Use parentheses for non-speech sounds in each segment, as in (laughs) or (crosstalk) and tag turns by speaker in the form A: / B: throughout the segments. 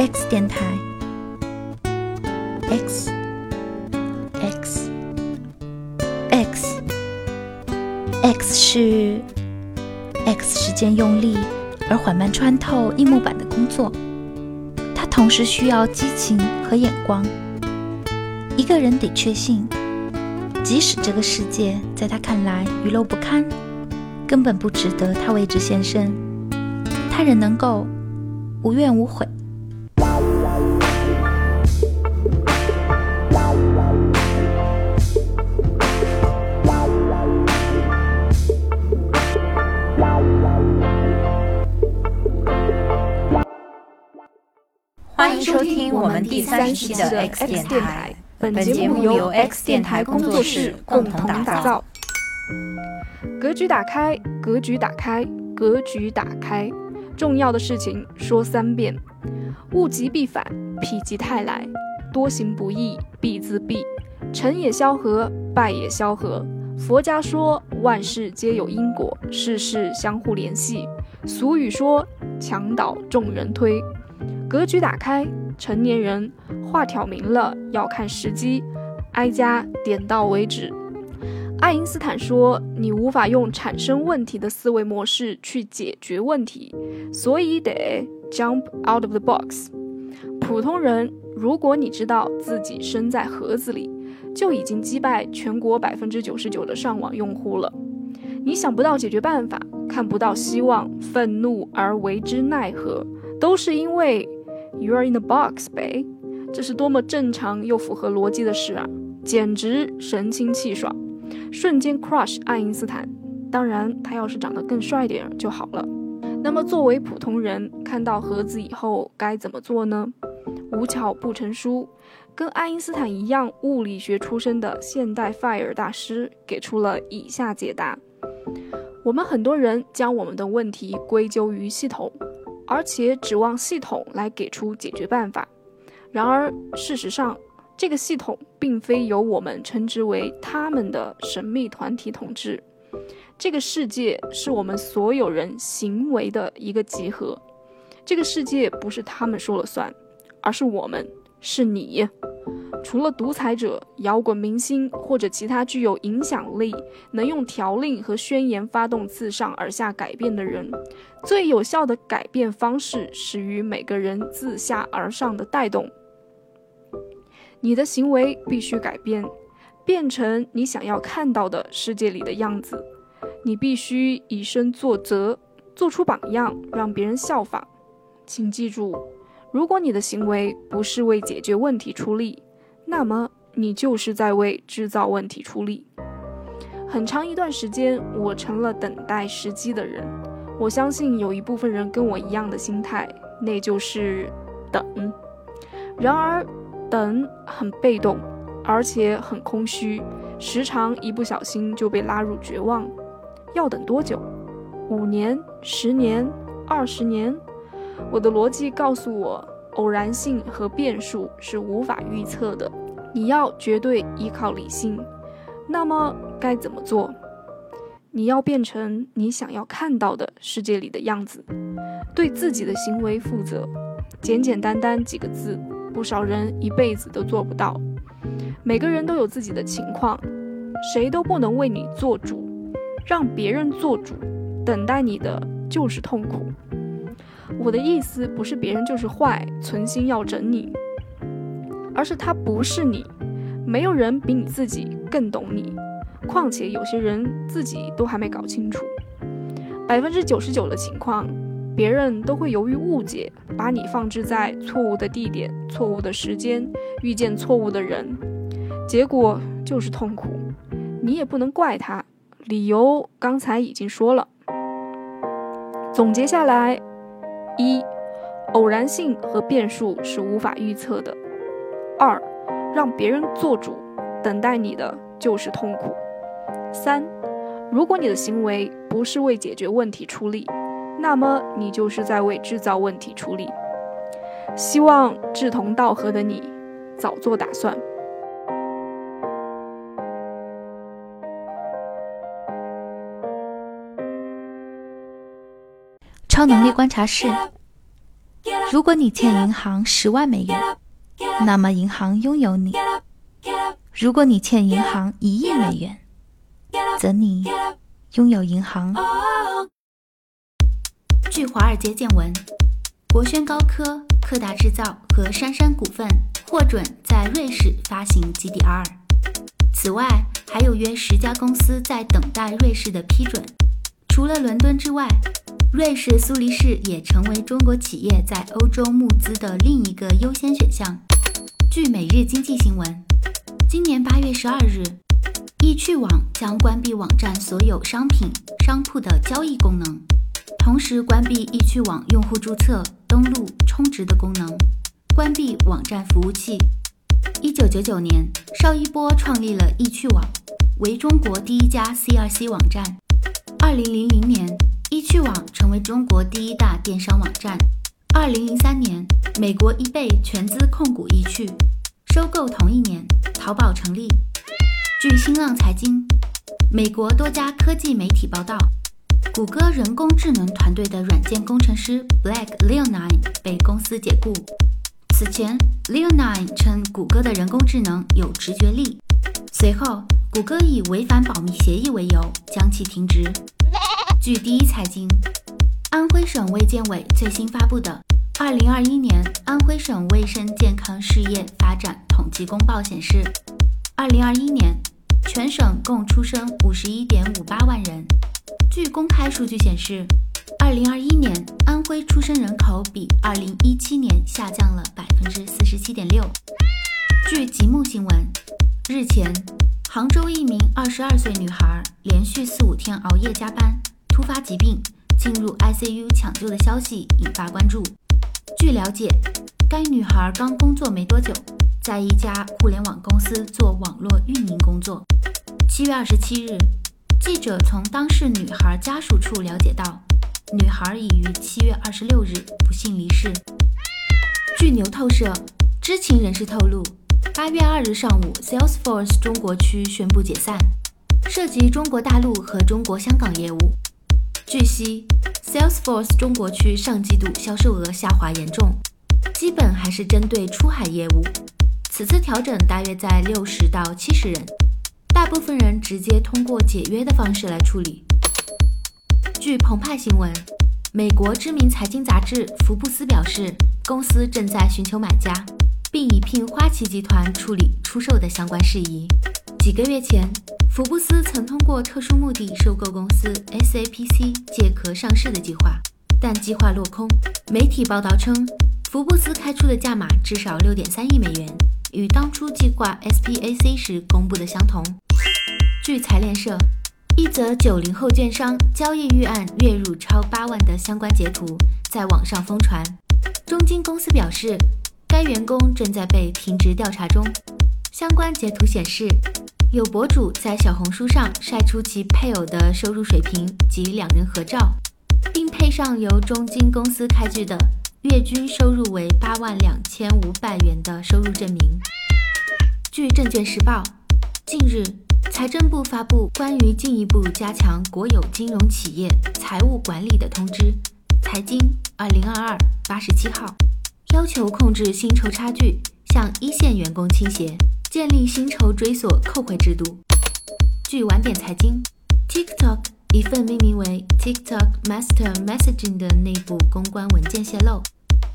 A: X 电台，X X X X 是 X 时间用力而缓慢穿透硬木板的工作，它同时需要激情和眼光。一个人得确信，即使这个世界在他看来愚陋不堪，根本不值得他为之献身，他仍能够无怨无悔。
B: 们第三十期的 X 电台。本节目由 X 电台工作室共同打造。
C: 格局打开，格局打开，格局打开。重要的事情说三遍。物极必反，否极泰来。多行不义必自毙。成也萧何，败也萧何。佛家说万事皆有因果，事事相互联系。俗语说墙倒众人推。格局打开，成年人话挑明了要看时机，挨家点到为止。爱因斯坦说：“你无法用产生问题的思维模式去解决问题，所以得 jump out of the box。”普通人，如果你知道自己身在盒子里，就已经击败全国百分之九十九的上网用户了。你想不到解决办法，看不到希望，愤怒而为之奈何，都是因为。You are in the box, babe。这是多么正常又符合逻辑的事啊！简直神清气爽，瞬间 crush 爱因斯坦。当然，他要是长得更帅点就好了。那么，作为普通人，看到盒子以后该怎么做呢？无巧不成书，跟爱因斯坦一样物理学出身的现代 fire 大师给出了以下解答：我们很多人将我们的问题归咎于系统。而且指望系统来给出解决办法，然而事实上，这个系统并非由我们称之为他们的神秘团体统治。这个世界是我们所有人行为的一个集合。这个世界不是他们说了算，而是我们，是你。除了独裁者、摇滚明星或者其他具有影响力、能用条令和宣言发动自上而下改变的人，最有效的改变方式始于每个人自下而上的带动。你的行为必须改变，变成你想要看到的世界里的样子。你必须以身作则，做出榜样，让别人效仿。请记住，如果你的行为不是为解决问题出力，那么你就是在为制造问题出力。很长一段时间，我成了等待时机的人。我相信有一部分人跟我一样的心态，那就是等。然而，等很被动，而且很空虚，时常一不小心就被拉入绝望。要等多久？五年、十年、二十年？我的逻辑告诉我。偶然性和变数是无法预测的，你要绝对依靠理性。那么该怎么做？你要变成你想要看到的世界里的样子，对自己的行为负责。简简单单几个字，不少人一辈子都做不到。每个人都有自己的情况，谁都不能为你做主，让别人做主，等待你的就是痛苦。我的意思不是别人就是坏，存心要整你，而是他不是你，没有人比你自己更懂你。况且有些人自己都还没搞清楚，百分之九十九的情况，别人都会由于误解，把你放置在错误的地点、错误的时间，遇见错误的人，结果就是痛苦。你也不能怪他，理由刚才已经说了。总结下来。一，偶然性和变数是无法预测的。二，让别人做主，等待你的就是痛苦。三，如果你的行为不是为解决问题出力，那么你就是在为制造问题出力。希望志同道合的你早做打算。
A: 超能力观察室，如果你欠银行十万美元，那么银行拥有你；如果你欠银行一亿美元，则你拥有银行。
B: 据华尔街见闻，国轩高科、科达制造和杉杉股份获准在瑞士发行 GDR。此外，还有约十家公司在等待瑞士的批准。除了伦敦之外，瑞士苏黎世也成为中国企业在欧洲募资的另一个优先选项。据《每日经济新闻》，今年八月十二日，易趣网将关闭网站所有商品商铺的交易功能，同时关闭易趣网用户注册、登录、充值的功能，关闭网站服务器。一九九九年，邵一波创立了易趣网，为中国第一家 C2C 网站。二零零零年。易趣网成为中国第一大电商网站。二零零三年，美国易贝全资控股易趣，收购同一年，淘宝成立。据新浪财经，美国多家科技媒体报道，谷歌人工智能团队的软件工程师 Black Leonine 被公司解雇。此前，Leonine 称谷歌的人工智能有直觉力，随后谷歌以违反保密协议为由将其停职。据第一财经，安徽省卫健委最新发布的《二零二一年安徽省卫生健康事业发展统计公报》显示，二零二一年全省共出生五十一点五八万人。据公开数据显示，二零二一年安徽出生人口比二零一七年下降了百分之四十七点六。据极目新闻，日前，杭州一名二十二岁女孩连续四五天熬夜加班。突发疾病进入 ICU 抢救的消息引发关注。据了解，该女孩刚工作没多久，在一家互联网公司做网络运营工作。七月二十七日，记者从当事女孩家属处了解到，女孩已于七月二十六日不幸离世。据牛透社知情人士透露，八月二日上午，Salesforce 中国区宣布解散，涉及中国大陆和中国香港业务。据悉，Salesforce 中国区上季度销售额下滑严重，基本还是针对出海业务。此次调整大约在六十到七十人，大部分人直接通过解约的方式来处理。据澎湃新闻，美国知名财经杂志《福布斯》表示，公司正在寻求买家，并已聘花旗集团处理出售的相关事宜。几个月前。福布斯曾通过特殊目的收购公司 SAPC 借壳上市的计划，但计划落空。媒体报道称，福布斯开出的价码至少六点三亿美元，与当初计划 SPAC 时公布的相同。据财联社，一则九零后券商交易预案月入超八万的相关截图在网上疯传。中金公司表示，该员工正在被停职调查中。相关截图显示。有博主在小红书上晒出其配偶的收入水平及两人合照，并配上由中金公司开具的月均收入为八万两千五百元的收入证明。据证券时报，近日财政部发布关于进一步加强国有金融企业财务管理的通知（财经二零二二八十七号），要求控制薪酬差距，向一线员工倾斜。建立薪酬追索扣回制度。据晚点财经，TikTok 一份命名为 TikTok Master Messaging 的内部公关文件泄露，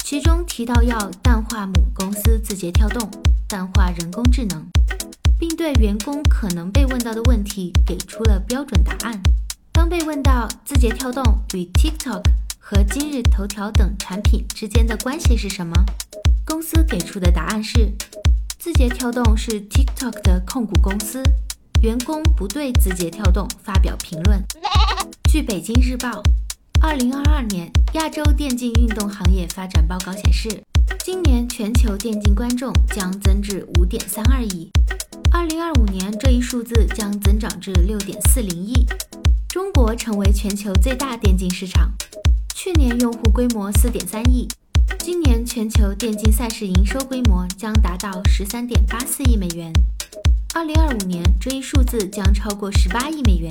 B: 其中提到要淡化母公司字节跳动，淡化人工智能，并对员工可能被问到的问题给出了标准答案。当被问到字节跳动与 TikTok 和今日头条等产品之间的关系是什么，公司给出的答案是。字节跳动是 TikTok 的控股公司，员工不对字节跳动发表评论。(laughs) 据北京日报，二零二二年亚洲电竞运动行业发展报告显示，今年全球电竞观众将增至五点三二亿，二零二五年这一数字将增长至六点四零亿。中国成为全球最大电竞市场，去年用户规模四点三亿。今年全球电竞赛事营收规模将达到十三点八四亿美元，二零二五年这一数字将超过十八亿美元，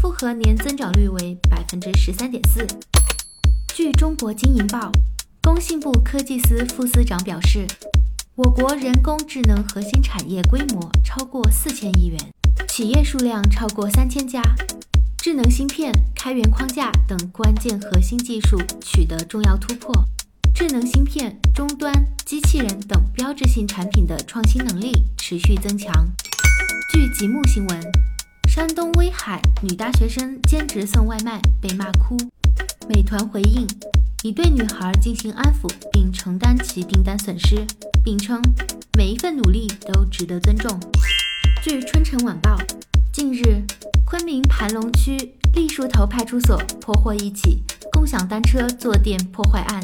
B: 复合年增长率为百分之十三点四。据中国经营报，工信部科技司副司长表示，我国人工智能核心产业规模超过四千亿元，企业数量超过三千家，智能芯片、开源框架等关键核心技术取得重要突破，智能芯片、终端、机器人等标志性产品的创新能力持续增强。据极目新闻，山东威海女大学生兼职送外卖被骂哭，美团回应。已对女孩进行安抚，并承担其订单损失，并称每一份努力都值得尊重。据春城晚报，近日，昆明盘龙区栗树头派出所破获一起共享单车坐垫破坏案，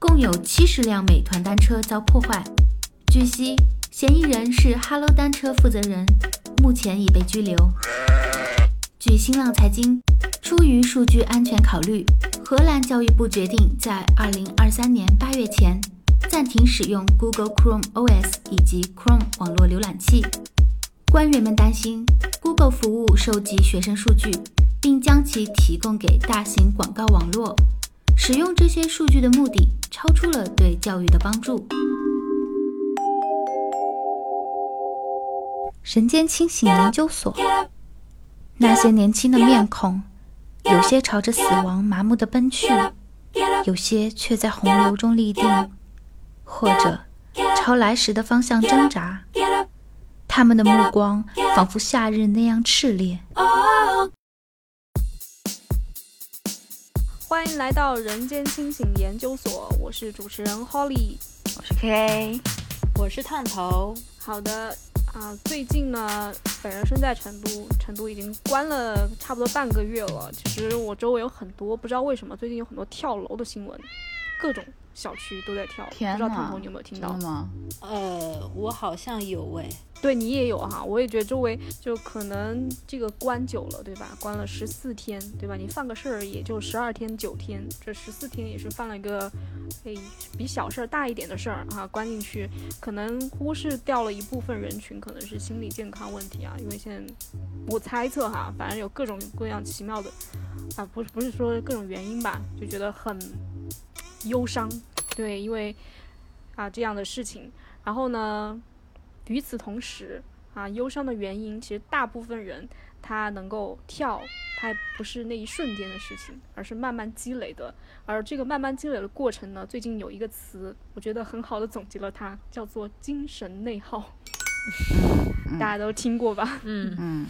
B: 共有七十辆美团单车遭破坏。据悉，嫌疑人是哈喽单车负责人，目前已被拘留。据新浪财经，出于数据安全考虑。荷兰教育部决定在二零二三年八月前暂停使用 Google Chrome OS 以及 Chrome 网络浏览器。官员们担心 Google 服务收集学生数据，并将其提供给大型广告网络。使用这些数据的目的超出了对教育的帮助。
A: 人间清醒研究所，那些年轻的面孔。有些朝着死亡麻木地奔去，有些却在洪流中立定，或者朝来时的方向挣扎。他们的目光仿佛夏日那样炽烈。
C: 欢迎来到人间清醒研究所，我是主持人 Holly，
D: 我是 K，
E: 我是探头。
C: 好的。啊，最近呢，本人身在成都，成都已经关了差不多半个月了。其实我周围有很多，不知道为什么最近有很多跳楼的新闻，各种小区都在跳。不知道彤彤你有没有听到？
D: 吗？
E: 呃，我好像有诶。
C: 对你也有哈，我也觉得周围就可能这个关久了，对吧？关了十四天，对吧？你犯个事儿也就十二天九天，这十四天也是犯了一个，诶比小事儿大一点的事儿啊，关进去可能忽视掉了一部分人群，可能是心理健康问题啊。因为现在我猜测哈，反正有各种各样奇妙的啊，不是不是说各种原因吧，就觉得很忧伤，对，因为啊这样的事情，然后呢？与此同时，啊，忧伤的原因其实大部分人他能够跳，他不是那一瞬间的事情，而是慢慢积累的。而这个慢慢积累的过程呢，最近有一个词，我觉得很好的总结了它，叫做精神内耗。大家都听过吧？
E: 嗯嗯。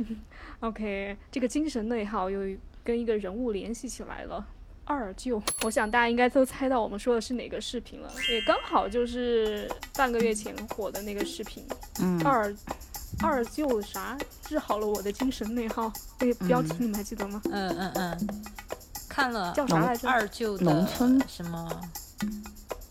E: (laughs)
C: OK，这个精神内耗又跟一个人物联系起来了。二舅，我想大家应该都猜到我们说的是哪个视频了，也刚好就是半个月前火的那个视频。
D: 嗯。
C: 二二舅啥治好了我的精神内耗？那个标题你们还记得吗？
E: 嗯嗯嗯。看了。
C: 叫啥来着？
E: 二舅的
D: 农村
E: 什么？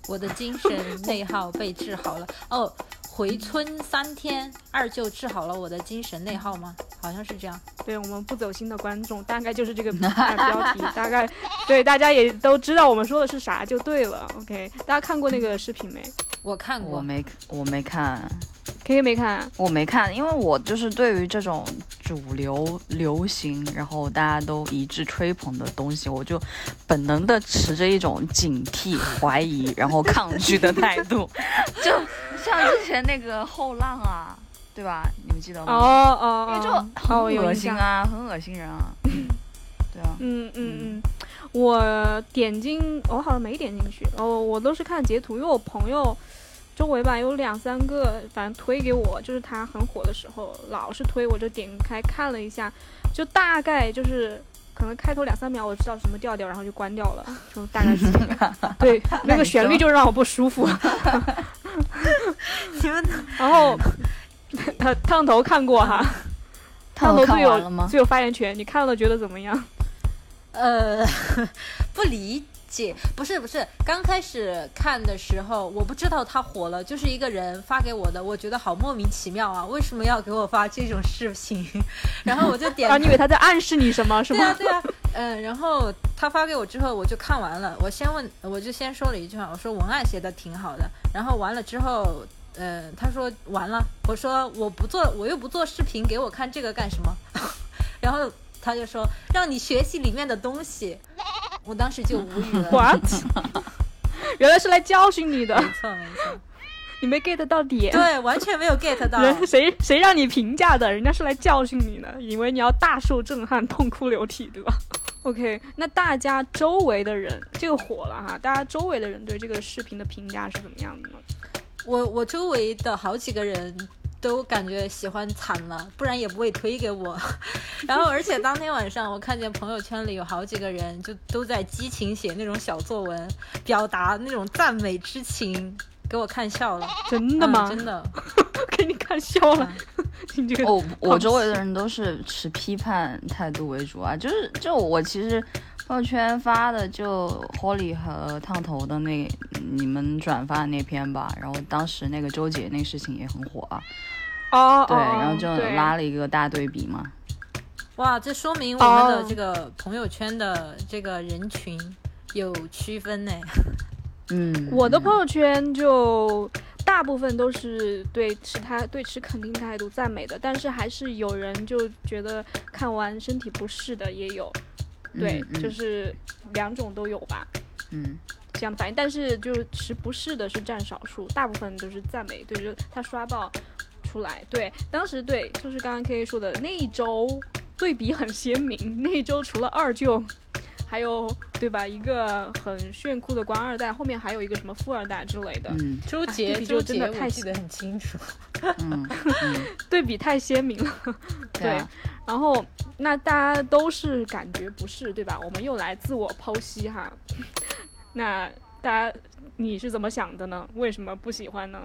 E: 我的精神内耗被治好了。哦。回村三天，二舅治好了我的精神内耗吗？好像是这样。
C: 对我们不走心的观众，大概就是这个 (laughs) 标题，大概对大家也都知道我们说的是啥就对了。OK，大家看过那个视频没？
E: 我看过，
D: 我没，我没看。
C: K K 没看，
D: 我没看，因为我就是对于这种主流流行，然后大家都一致吹捧的东西，我就本能的持着一种警惕、怀疑，然后抗拒的态度。(laughs) 就像之前那个后浪啊，对吧？你们记得吗？
C: 哦哦，
D: 因为就很恶心啊，很恶心人啊。(laughs) 对啊。
C: 嗯嗯嗯，我点进，我好像没点进去。哦，我都是看截图，因为我朋友。周围吧有两三个，反正推给我，就是他很火的时候，老是推，我就点开看了一下，就大概就是可能开头两三秒我知道什么调调，然后就关掉了，就大概是这个。(laughs) 对，那个旋律就让我不舒服。(laughs)
D: 你们，
C: 然后 (laughs) 烫头看过哈，烫头最有最有发言权，你看了觉得怎么样？
E: 呃，不理。姐，不是不是，刚开始看的时候，我不知道他火了，就是一个人发给我的，我觉得好莫名其妙啊，为什么要给我发这种视频？(laughs) 然后我就 (laughs) 点，
C: 啊，你以为他在暗示你什么？是
E: 吗？对啊对啊，嗯，然后他发给我之后，我就看完了，我先问，我就先说了一句话，我说文案写的挺好的，然后完了之后，嗯，他说完了，我说我不做，我又不做视频，给我看这个干什么？(laughs) 然后他就说让你学习里面的东西。我当时就无语了。(laughs)
C: What？(laughs) 原来是来教训你的，
E: 没错没错，
C: 你没 get 到点。
E: 对，完全没有 get 到。(laughs)
C: 谁谁让你评价的？人家是来教训你的，以为你要大受震撼、痛哭流涕，对吧？OK，那大家周围的人，这个火了哈，大家周围的人对这个视频的评价是怎么样的呢？
E: 我我周围的好几个人都感觉喜欢惨了，不然也不会推给我。(laughs) 然后，而且当天晚上我看见朋友圈里有好几个人就都在激情写那种小作文，表达那种赞美之情，给我看笑了。
C: 真的吗？
E: 嗯真的，(laughs)
C: 给你看笑了。你这个
D: 我，我周围的人都是持批判态度为主啊，就是就我其实朋友圈发的就 Holly 和烫头的那你们转发的那篇吧，然后当时那个周姐那个事情也很火啊，
C: 哦，
D: 对，
C: 哦
D: 然后就拉了一个大对比嘛，
E: 哇，这说明我们的
C: 哦
E: 这个朋友圈的这个人群有区分呢。(laughs)
D: 嗯，
C: 我的朋友圈就大部分都是对持他对持肯定态度赞美的，但是还是有人就觉得看完身体不适的也有，对，
D: 嗯
C: 就是两种都有吧。
D: 嗯
C: 这样的反应，但是就是持不是的是占少数，大部分都是赞美，对，就是他刷爆出来，对，当时对，就是刚刚 K K 说的那一周对比很鲜明，那一周除了二舅，还有对吧，一个很炫酷的官二代，后面还有一个什么富二代之类的，
D: 嗯
E: 周
C: 对
E: 杰，
C: 比
E: 周杰，
C: 就真的太
E: 我记得很清楚。
D: 嗯嗯，(laughs)
C: 对比太鲜明了，
D: 对啊，
C: 然后那大家都是感觉不是对吧？我们又来自我剖析哈，(laughs) 那大家你是怎么想的呢？为什么不喜欢呢？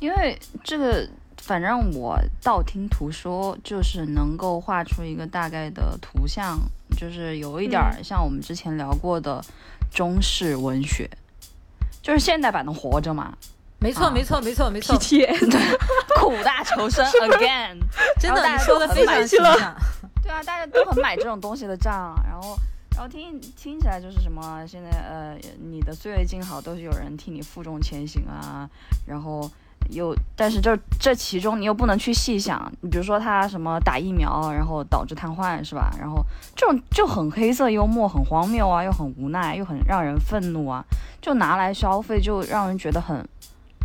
D: 因为这个，反正我道听途说，就是能够画出一个大概的图像，就是有一点儿像我们之前聊过的中式文学，就是现代版的《活着》嘛，
E: 没错，
D: 啊
E: 没错，没错，没错
C: ，，PT 对
D: 苦大仇深 again。(laughs)
E: 真的，
D: 大家
E: 说的非常。(laughs)
D: 对啊，大家都很买这种东西的账，然后。然后听听起来就是什么，现在呃，你的岁月静好都是有人替你负重前行啊，然后又，但是这这其中你又不能去细想，你比如说他什么打疫苗，然后导致瘫痪是吧？然后这种就很黑色幽默，很荒谬啊，又很无奈，又很让人愤怒啊，就拿来消费，就让人觉得很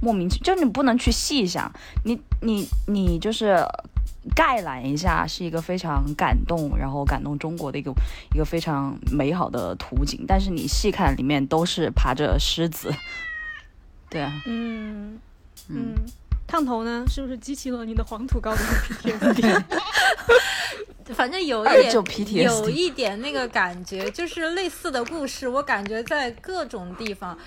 D: 莫名其妙，就你不能去细想，你你你就是概览一下，是一个非常感动，然后感动中国的一个一个非常美好的图景。但是你细看，里面都是爬着狮子。(laughs) 对啊，
C: 嗯
D: 嗯
C: 嗯，烫头呢，是不是激起了你的黄土高原 PTSD？(laughs)
E: 反正有一点，有一点那个感觉，就是类似的故事，我感觉在各种地方。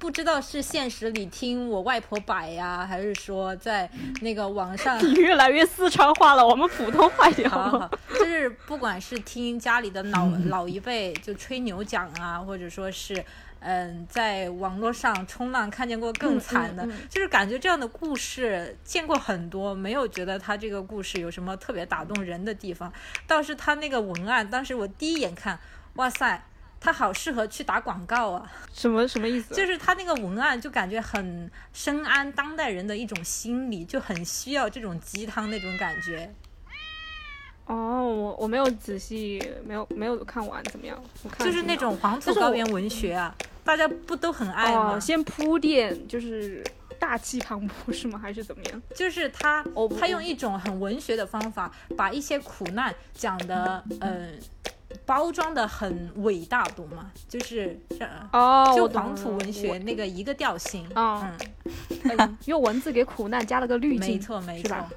E: 不知道是现实里听我外婆摆呀，还是说在那个网上 (laughs)
C: 你越来越四川话了，我们普通话一点
E: 好 (laughs)
C: 好
E: 好，就是不管是听家里的老老一辈就吹牛讲啊，或者说是嗯，在网络上冲浪看见过更惨的，
C: 嗯嗯嗯
E: 就是感觉这样的故事见过很多，没有觉得他这个故事有什么特别打动人的地方。倒是他那个文案，当时我第一眼看，哇塞！他好适合去打广告啊！
C: 什么什么意思？(laughs)
E: 就是他那个文案，就感觉很深谙当代人的一种心理，就很需要这种鸡汤那种感觉。
C: 哦，我我没有仔细，没有没有看完，怎么样？我看
E: 就是那种黄土高原文学啊，大家不都很爱吗？
C: 哦，先铺垫，就是大气磅礴是吗？还是怎么样？
E: 就是他
C: 哦，
E: 他用一种很文学的方法，把一些苦难讲的，嗯、包装的很伟大，懂吗？就是
C: 哦，
E: 就黄土文学那个一个调性。嗯 (laughs)
C: 用文字给苦难加了个滤镜，
E: 没错没错
C: 是吧。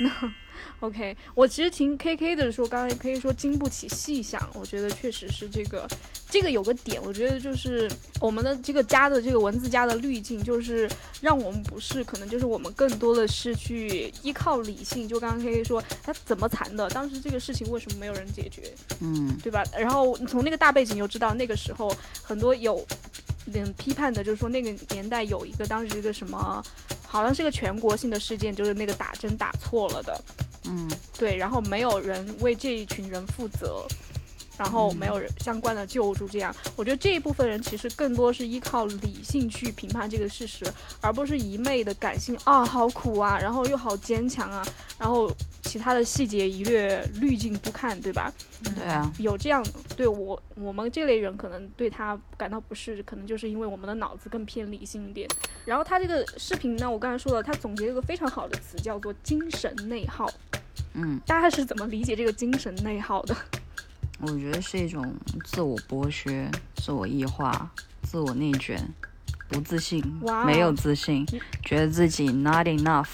C: (laughs) OK，我其实听 KK 的说，刚才 KK 说经不起细想，我觉得确实是这个，这个有个点，我觉得就是我们的这个加的这个文字加的滤镜，就是让我们不是，可能就是我们更多的是去依靠理性。就刚刚 KK 说他怎么残的，当时这个事情为什么没有人解决，
D: 嗯
C: 对吧？然后你从那个大背景就知道，那个时候很多有嗯批判的，就是说那个年代有一个当时一个什么，好像是个全国性的事件，就是那个打针打错了的，
D: 嗯
C: 对，然后没有人为这一群人负责。然后没有人相关的救助，这样，我觉得这一部分人其实更多是依靠理性去评判这个事实，而不是一昧的感性啊，好苦啊，然后又好坚强啊，然后其他的细节一略滤镜不看，对吧？
D: 对啊，
C: 有这样对我我们这类人可能对他感到不适，可能就是因为我们的脑子更偏理性一点。然后他这个视频呢，我刚才说了，他总结了一个非常好的词，叫做精神内耗。
D: 嗯，
C: 大家是怎么理解这个精神内耗的？
D: 我觉得是一种自我剥削、自我异化、自我内卷、不自信没有自信，觉得自己 not enough。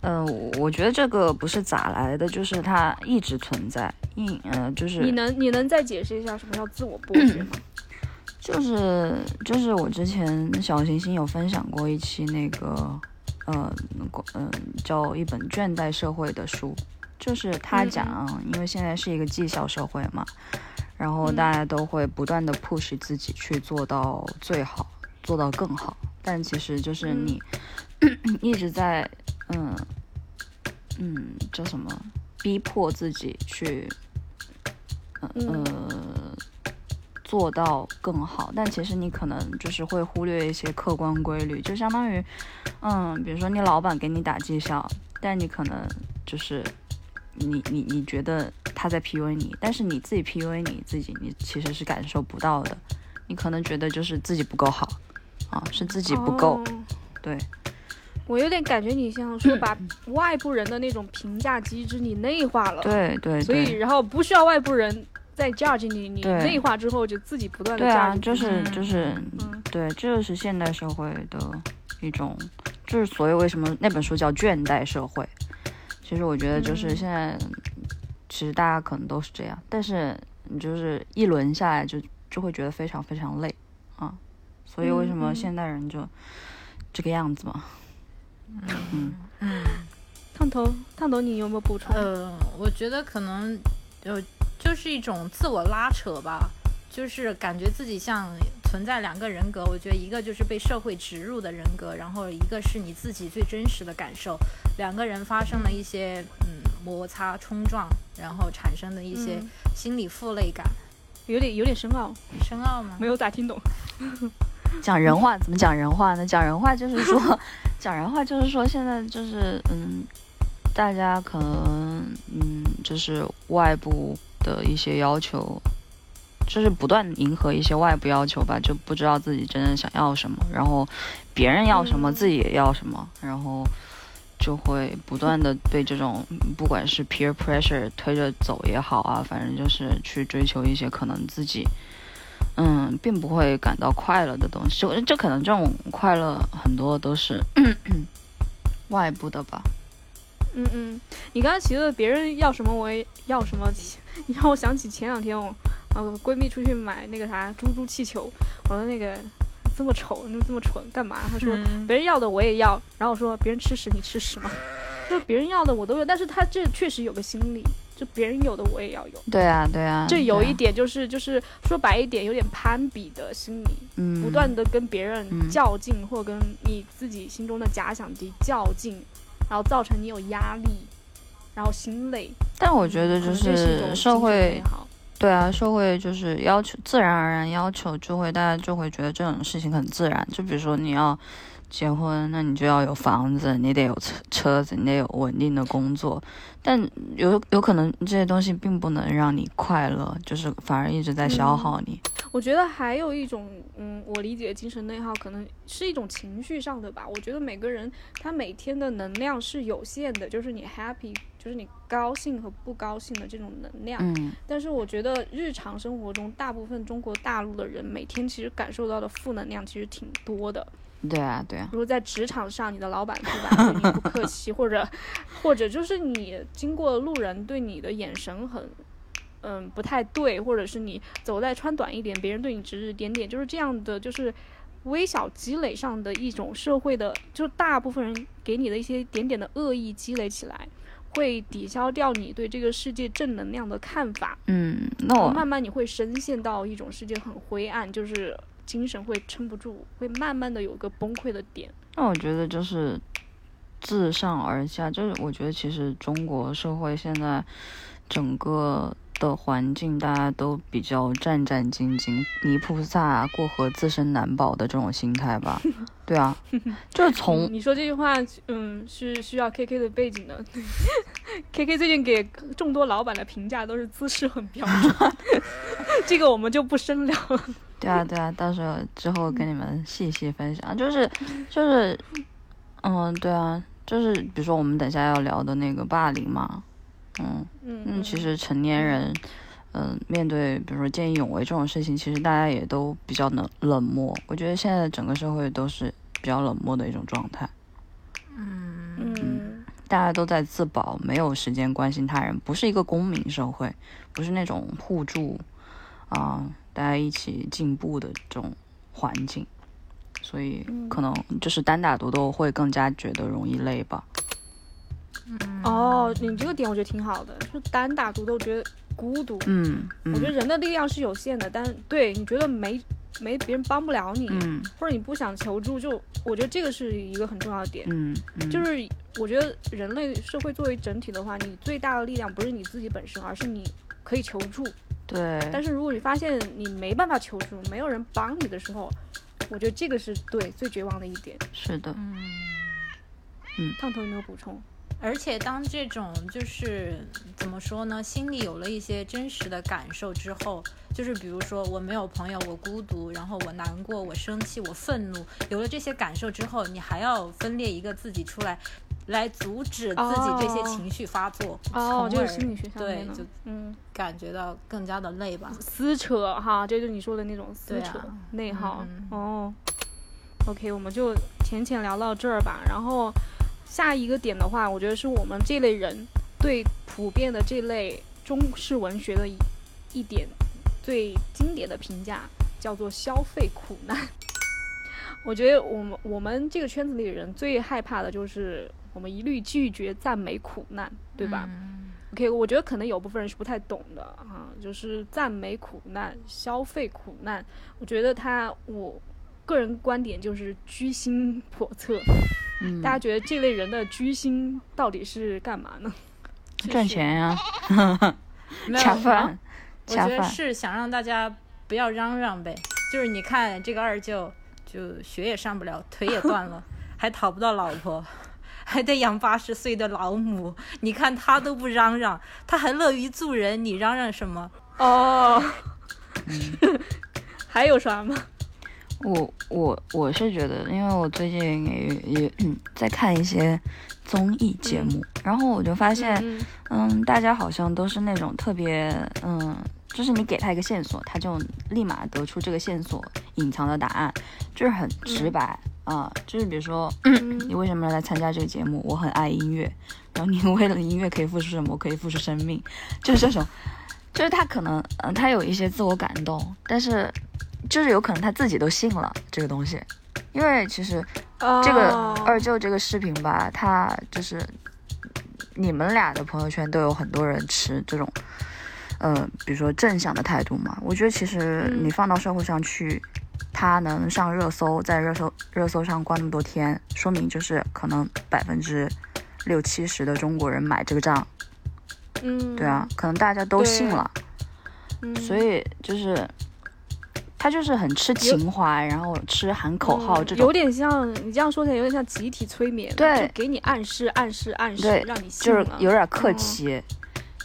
D: 嗯、我觉得这个不是咋来的，就是它一直存在，一呃，就是
C: 你能你能再解释一下什么叫自我剥 (clears throat) 削吗？
D: 就是就是我之前小行星有分享过一期那个呃嗯、呃、叫一本《倦怠社会》的书，就是他
C: 嗯
D: 讲，因为现在是一个绩效社会嘛，然后
C: 嗯。
D: 大家都会不断的 push 自己去做到最好，做到更好，但其实就是
C: 嗯。
D: 你、(clears throat) 一直在嗯嗯叫什么逼迫自己去呃
C: 嗯。
D: 呃做到更好，但其实你可能就是会忽略一些客观规律，就相当于嗯，比如说你老板给你打绩效，但你可能就是你你你觉得他在 PUA 你，但是你自己 PUA 你自己，你其实是感受不到的，你可能觉得就是自己不够好啊，是自己不够，
C: 哦
D: 对。
C: 我有点感觉你像说把外部人的那种评价机制你内化了，，
D: 对对
C: 所以，然后不需要外部人再 judge 你，你内化之后就自己不断的
D: 对啊，就是就是
C: 嗯
D: 对，这就是现代社会的一种，就是所谓为什么那本书叫倦怠社会。其实我觉得就是
C: 嗯
D: 现在，其实大家可能都是这样，但是你就是一轮下来就就会觉得非常非常累啊。所以为什么
C: 嗯嗯
D: 现代人就这个样子嘛？(laughs) 嗯
C: 烫头烫头，你有没有补充？
E: 呃，我觉得可能有就是一种自我拉扯吧，就是感觉自己像存在两个人格。我觉得一个就是被社会植入的人格，然后一个是你自己最真实的感受。两个人发生了一些嗯摩擦冲撞，然后产生的一些
C: 嗯
E: 心理负累感。
C: 有点有点深奥，
E: 深奥吗？
C: 没有咋听懂。(laughs)
D: 讲人话怎么讲人话呢？讲人话就是说，(laughs) 讲人话就是说，现在就是嗯，大家可能嗯，就是外部的一些要求，就是不断迎合一些外部要求吧，就不知道自己真正想要什么，然后别人要什么，
C: 嗯
D: 自己也要什么，然后就会不断的被这种嗯不管是 peer pressure 推着走也好啊，反正就是去追求一些可能自己。嗯，并不会感到快乐的东西，就这可能这种快乐很多都是 (coughs) 外部的吧。
C: 嗯嗯，你刚才提的别人要什么我也要什么，(laughs) 你让我想起前两天我呃闺蜜出去买那个啥猪猪气球，我说那个这么丑，你这么蠢干嘛？她说、
E: 嗯。
C: 别人要的我也要，然后我说别人吃屎你吃屎吗？(laughs) 就别人要的我都有，但是他这确实有个心理，就别人有的我也要有。
D: 对啊，对啊，
C: 这有一点就是就是说白一点，有点攀比的心理，
D: 嗯，
C: 不断的跟别人
D: 嗯。
C: 较劲，或跟你自己心中的假想敌较劲，然后造成你有压力，然后心累。
D: 但我觉得就
C: 是
D: 社会对啊，社会就是要求自然而然要求，就会大家就会觉得这种事情很自然。就比如说你要结婚，那你就要有房子，你得有车车子，你得有稳定的工作。但有有可能这些东西并不能让你快乐，就是反而一直在消
C: 嗯
D: 耗你。
C: 我觉得还有一种，嗯，我理解精神内耗可能是一种情绪上的吧。我觉得每个人他每天的能量是有限的，就是你 happy，就是你高兴和不高兴的这种能量。
D: 嗯
C: 但是我觉得日常生活中，大部分中国大陆的人每天其实感受到的负能量其实挺多的。
D: 对啊，对啊，
C: 如果在职场上，你的老板对吧，对你不客气，或者或者就是你经过路人对你的眼神很，嗯，不太对，或者是你走在穿短一点，别人对你指指点点，就是这样的，就是微小积累上的一种社会的，就是大部分人给你的一些点点的恶意积累起来，会抵消掉你对这个世界正能量的看法。
D: 嗯，那
C: 慢慢你会深陷到一种世界很灰暗，就是精神会撑不住，会慢慢的有一个崩溃的点。
D: 那我觉得就是自上而下，就是我觉得其实中国社会现在整个的环境，大家都比较战战兢兢，泥菩萨过河自身难保的这种心态吧。(laughs) 对啊，就是从
C: 嗯 (laughs) 你说这句话，嗯，是需要 KK 的背景的。(laughs) KK 最近给众多老板的评价都是姿势很标准，这个我们就不深聊了。
D: 对啊，对啊，到时候之后跟你们细细分享，就是就是，嗯，对啊，就是比如说我们等下要聊的那个霸凌嘛，嗯
C: 嗯
D: 嗯，其实成年人，嗯，面对比如说见义勇为这种事情，其实大家也都比较冷冷漠。我觉得现在整个社会都是比较冷漠的一种状态，
C: 嗯。
D: 大家都在自保，没有时间关心他人，不是一个公民社会，不是那种互助啊、大家一起进步的这种环境，所以可能就是单打独斗会更加觉得容易累吧。
C: 哦，你这个点我觉得挺好的，就单打独斗觉得孤独。
D: 嗯嗯
C: 我觉得人的力量是有限的，但对你觉得没没别人帮不了你，
D: 嗯
C: 或者你不想求助，就我觉得这个是一个很重要的点。
D: 嗯嗯，
C: 就是我觉得人类社会作为整体的话，你最大的力量不是你自己本身，而是你可以求助。
D: 对，
C: 但是如果你发现你没办法求助，没有人帮你的时候，我觉得这个是对最绝望的一点。
D: 是的，嗯
C: 烫头有没有补充？
E: 而且当这种就是怎么说呢，心里有了一些真实的感受之后，就是比如说我没有朋友，我孤独，然后我难过，我生气，我愤怒，有了这些感受之后，你还要分裂一个自己出来，来阻止自己这些情绪发作，
C: 哦，就是心理学上
E: 对
C: 面的，
E: 就
C: 嗯，
E: 感觉到更加的累吧。
C: 撕扯哈，这就是你说的那种撕扯、内耗。
E: 嗯
C: 哦，OK，我们就浅浅聊到这儿吧。然后下一个点的话，我觉得是我们这类人对普遍的这类中式文学的一一点最经典的评价，叫做消费苦难。(laughs) 我觉得我们我们这个圈子里的人最害怕的就是我们一律拒绝赞美苦难，对吧？
E: 嗯
C: OK，我觉得可能有部分人是不太懂的啊，就是赞美苦难、消费苦难。我觉得他，我个人观点就是居心叵测。
D: 嗯
C: 大家觉得这类人的居心到底是干嘛呢？(laughs)
D: 赚钱呀，
E: 没有
D: 恰饭，
E: 我觉得。是想让大家不要嚷嚷呗，就是你看这个二舅，就学也上不了，腿也断了，(laughs) 还讨不到老婆，还得养八十岁的老母。你看他都不嚷嚷，他还乐于助人，你嚷嚷什么？
C: 哦，(laughs) 还有啥吗？
D: 我我我是觉得，因为我最近也也、嗯、在看一些综艺节目，然后我就发现，
C: 嗯
D: 嗯，大家好像都是那种特别，嗯，就是你给他一个线索，他就立马得出这个线索隐藏的答案，就是很直白啊、就是比如说，
C: 嗯。(clears throat)
D: 你为什么要来参加这个节目？我很爱音乐，然后你 (laughs) 为了音乐可以付出什么？我可以付出生命，(laughs) 就是这种，就是他可能，嗯、他有一些自我感动，但是就是有可能他自己都信了这个东西，因为其实这个
C: 哦
D: 二舅这个视频吧，他就是你们俩的朋友圈都有很多人持这种，呃，比如说正向的态度嘛。我觉得其实
C: 嗯。
D: 你放到社会上去，他能上热搜，在热搜热搜上挂那么多天，说明就是可能百分之六七十的中国人买这个账，
C: 嗯，
D: 对啊，可能大家都信了，
C: 嗯，
D: 所以就是。他就是很吃情怀，然后吃喊口号这种。
C: 嗯有，点像你这样说起来，有点像集体催眠，
D: 对。
C: 就给你暗示、暗示、暗示，让你
D: 就是有点客
C: 哦。
D: 气，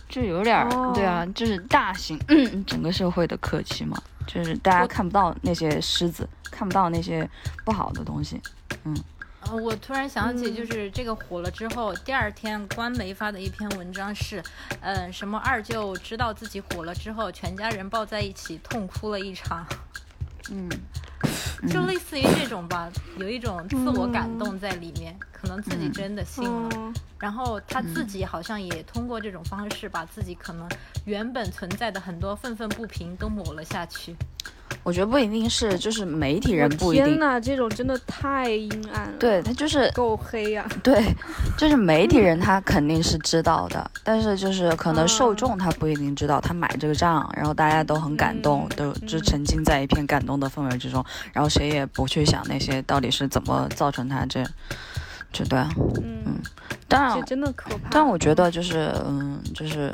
D: 就有点对啊，就是大型、嗯、整个社会的客气嘛，就是大家看不到那些狮子，看不到那些不好的东西。
E: 呃，我突然想起，
C: 嗯。
E: 就是这个火了之后，第二天官媒发的一篇文章是，嗯、什么二舅知道自己火了之后，全家人抱在一起痛哭了一场，
D: 嗯，(laughs)
E: 就类似于这种吧，有一种自我感动在里面，可能自己真的信了，
C: 嗯
E: 然后他自己好像也通过这种方式，把自己可能原本存在的很多愤愤不平都抹了下去。
D: 我觉得不一定是，就是媒体人不一定，
C: 天呐，这种真的太阴暗了，
D: 对，他就是
C: 够黑呀、(laughs)
D: 对，就是媒体人他肯定是知道的，(laughs) 但是就是可能受
C: 嗯
D: 众他不一定知道，他买这个账，然后大家都很感动，
C: 嗯
D: 都就沉浸在一片感动的氛围之中，然后谁也不去想那些到底是怎么造成他这，这对啊，
C: 嗯，
D: 当然
C: 这真的可怕。
D: 但我觉得就是，嗯，就是，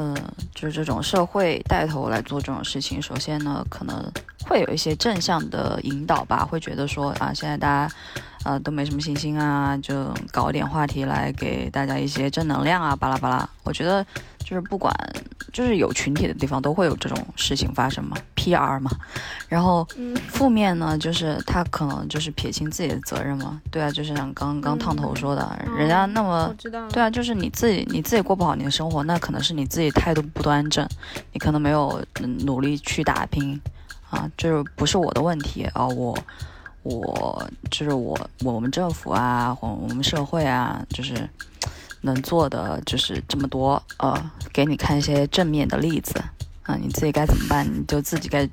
D: 嗯、就是这种社会带头来做这种事情，首先呢，可能会有一些正向的引导吧，会觉得说啊，现在大家呃都没什么信心啊，就搞点话题来给大家一些正能量啊，巴拉巴拉。我觉得就是不管就是有群体的地方都会有这种事情发生嘛，PR 嘛。然后
C: 嗯
D: 负面呢，就是他可能就是撇清自己的责任嘛，对啊，就是像刚刚烫头说的，
C: 嗯
D: 人家那么。对啊，就是你自己你自己过不好你的生活，那可能是你自己态度不端正，你可能没有嗯努力去打拼啊，就是不是我的问题啊，我我就是我我们政府啊，或我们社会啊，就是能做的就是这么多，呃，给你看一些正面的例子啊，你自己该怎么办，你就自己该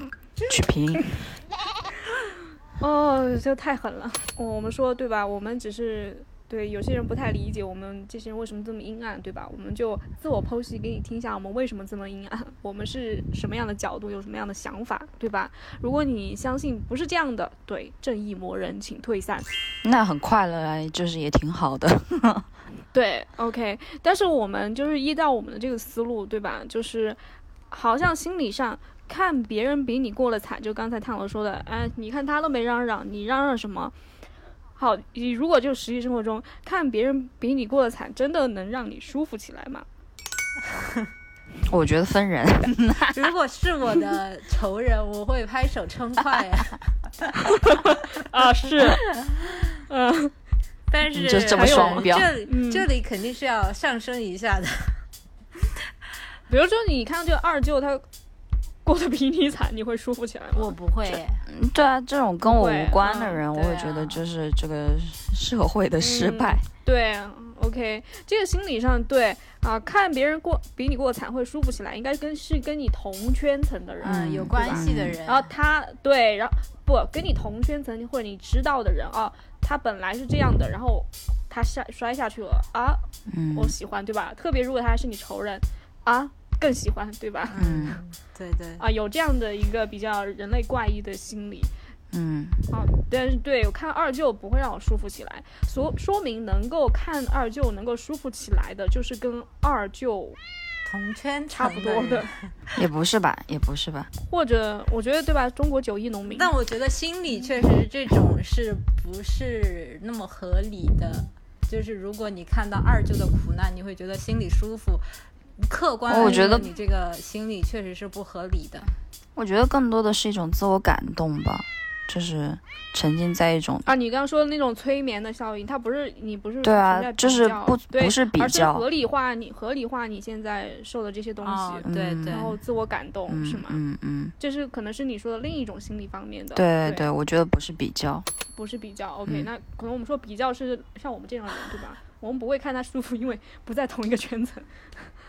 D: 去拼。(laughs)
C: 哦，就太狠了。我们说对吧？我们只是对有些人不太理解我们这些人为什么这么阴暗，对吧？我们就自我剖析给你听一下，我们为什么这么阴暗，我们是什么样的角度，有什么样的想法，对吧？如果你相信不是这样的，对正义魔人请退散。
D: 那很快乐啊，就是也挺好的。(laughs)
C: 对，OK，但是我们就是依照我们的这个思路，对吧？就是好像心理上看别人比你过得惨，就刚才探罗说的，哎，你看他都没嚷嚷，你嚷嚷什么？好，你如果就实际生活中看别人比你过得惨，真的能让你舒服起来吗？(laughs)
D: 我觉得分人，(laughs)
E: 如果是我的仇人，我会拍手称快呀。(laughs)
C: 啊，是，嗯
E: 但是
D: 就这么双标
E: 这
C: 嗯
E: 这里肯定是要上升一下的。
C: 比如说你看到这个二舅他过得比你惨，你会舒服起来吗？
E: 我不会，
D: 对啊，这种跟我无关的
C: 嗯
D: 人，我
E: 对
D: 会觉得
E: 啊
D: 就是这个社会的失败。
C: 对，OK，这个心理上对啊，看别人过比你过得惨会舒服起来，应该跟是跟你同圈层的人，
E: 嗯，有
D: 嗯
E: 关系的人，
C: 然后他对，然后不跟你同圈层或者你知道的人啊，他本来是这样的，然后他摔摔下去了啊，
D: 嗯
C: 我喜欢，对吧？特别如果他还是你仇人啊，更喜欢，对吧？
D: 嗯
E: 对对，
C: 啊，有这样的一个比较人类怪异的心理。
D: 嗯
C: 啊，但是对我看二舅不会让我舒服起来，所说明能够看二舅能够舒服起来的，就是跟二舅
E: 同圈
C: 差不多的，(laughs)
D: 也不是吧，也不是吧。
C: 或者我觉得对吧？中国九亿农民，
E: 但我觉得心理确实这种是不是那么合理的？就是如果你看到二舅的苦难，你会觉得心里舒服。客观，
D: 我觉得
E: 你这个心理确实是不合理的。
D: 我觉得更多的是一种自我感动吧，就是沉浸在一种
C: 啊，你刚刚说的那种催眠的效应，它不是你不是
D: 对啊
C: 存在比
D: 就是
C: 较
D: 不不是比
C: 而是
D: 较
C: 合理化你合理化你现在受的这些东西，
E: 哦，对
D: 嗯
E: 对，
C: 然后自我感动、
D: 嗯
C: 是吗？
D: 嗯嗯，
C: 这是可能是你说的另一种心理方面的，对
D: 对对，我觉得不是比较，
C: 不是比较。OK，、
D: 嗯
C: 那可能我们说比较是像我们这样的人，对吧？我们不会看他舒服，因为不在同一个圈层。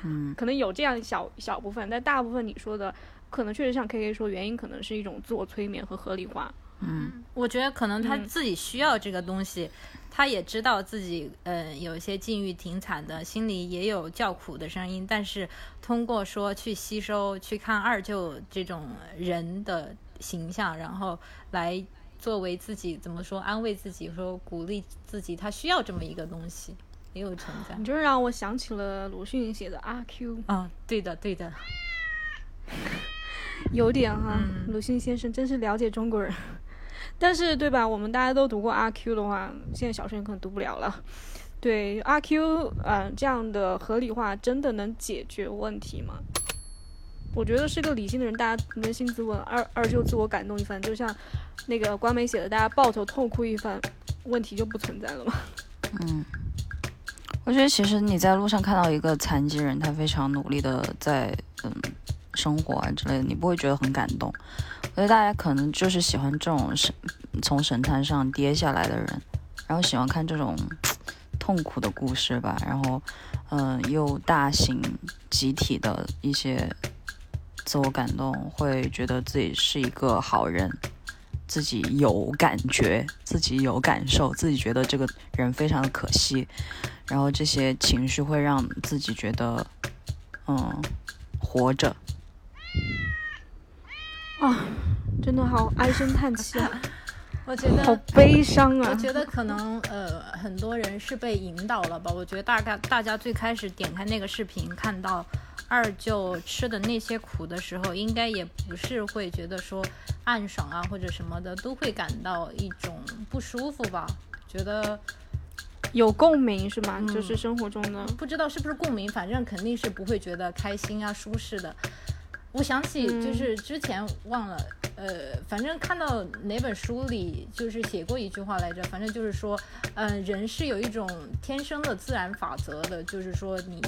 D: 嗯。
C: 可能有这样小小部分，但大部分你说的，可能确实像 K K 说，原因可能是一种自我催眠和合理化。
D: 嗯。
E: 我觉得可能他
C: 嗯。
E: 自己需要这个东西，他也知道自己嗯、呃有一些境遇挺惨的，心里也有叫苦的声音，但是通过说去吸收、去看二舅这种人的形象，然后来作为自己怎么说安慰自己，说鼓励自己，他需要这么一个东西，也有存在
C: 你。这让我想起了鲁迅写的《阿 Q》，
E: 啊，对的，对的，(laughs)
C: 有点哈，
E: 嗯
C: 鲁迅先生真是了解中国人。但是对吧？我们大家都读过阿 Q 的话，现在小学生可能读不了了。对阿 Q，啊、这样的合理化真的能解决问题吗？我觉得是个理性的人，大家扪心自问，二二就自我感动一番，就像那个官媒写的，大家抱头痛哭一番，问题就不存在了嘛。(laughs)
D: 嗯。我觉得其实你在路上看到一个残疾人，他非常努力的在嗯生活啊之类的，你不会觉得很感动。我觉得大家可能就是喜欢这种神从神坛上跌下来的人，然后喜欢看这种痛苦的故事吧，然后嗯、又大型集体的一些自我感动，会觉得自己是一个好人，自己有感觉，自己有感受，自己觉得这个人非常的可惜，然后这些情绪会让自己觉得嗯活着。
C: 啊真的好唉声叹气啊！(laughs)
E: 我觉得
C: 好悲伤啊！
E: 我觉得可能呃很多人是被引导了吧。我觉得大概大家最开始点开那个视频，看到二舅吃的那些苦的时候，应该也不是会觉得说暗爽啊或者什么的，都会感到一种不舒服吧。觉得
C: 有共鸣是吗？
E: 嗯
C: 就是生活中的，
E: 不知道是不是共鸣，反正肯定是不会觉得开心啊、舒适的。我想起
C: 嗯
E: 就是之前忘了，呃，反正看到哪本书里就是写过一句话来着，反正就是说，嗯、人是有一种天生的自然法则的，就是说你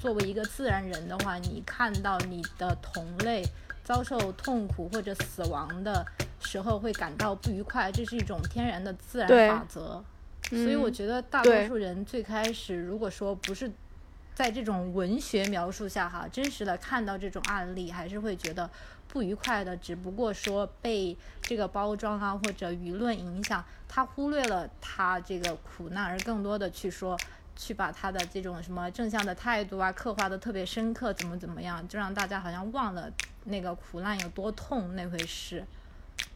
E: 作为一个自然人的话，你看到你的同类遭受痛苦或者死亡的时候会感到不愉快，这是一种天然的自然法则。所以我
C: 嗯
E: 觉得大多数人最开始如果说不是在这种文学描述下哈，真实的看到这种案例，还是会觉得不愉快的。只不过说被这个包装啊或者舆论影响，他忽略了他这个苦难，而更多的去说。去把他的这种什么正向的态度啊刻画的特别深刻，怎么怎么样，就让大家好像忘了那个苦难有多痛那回事。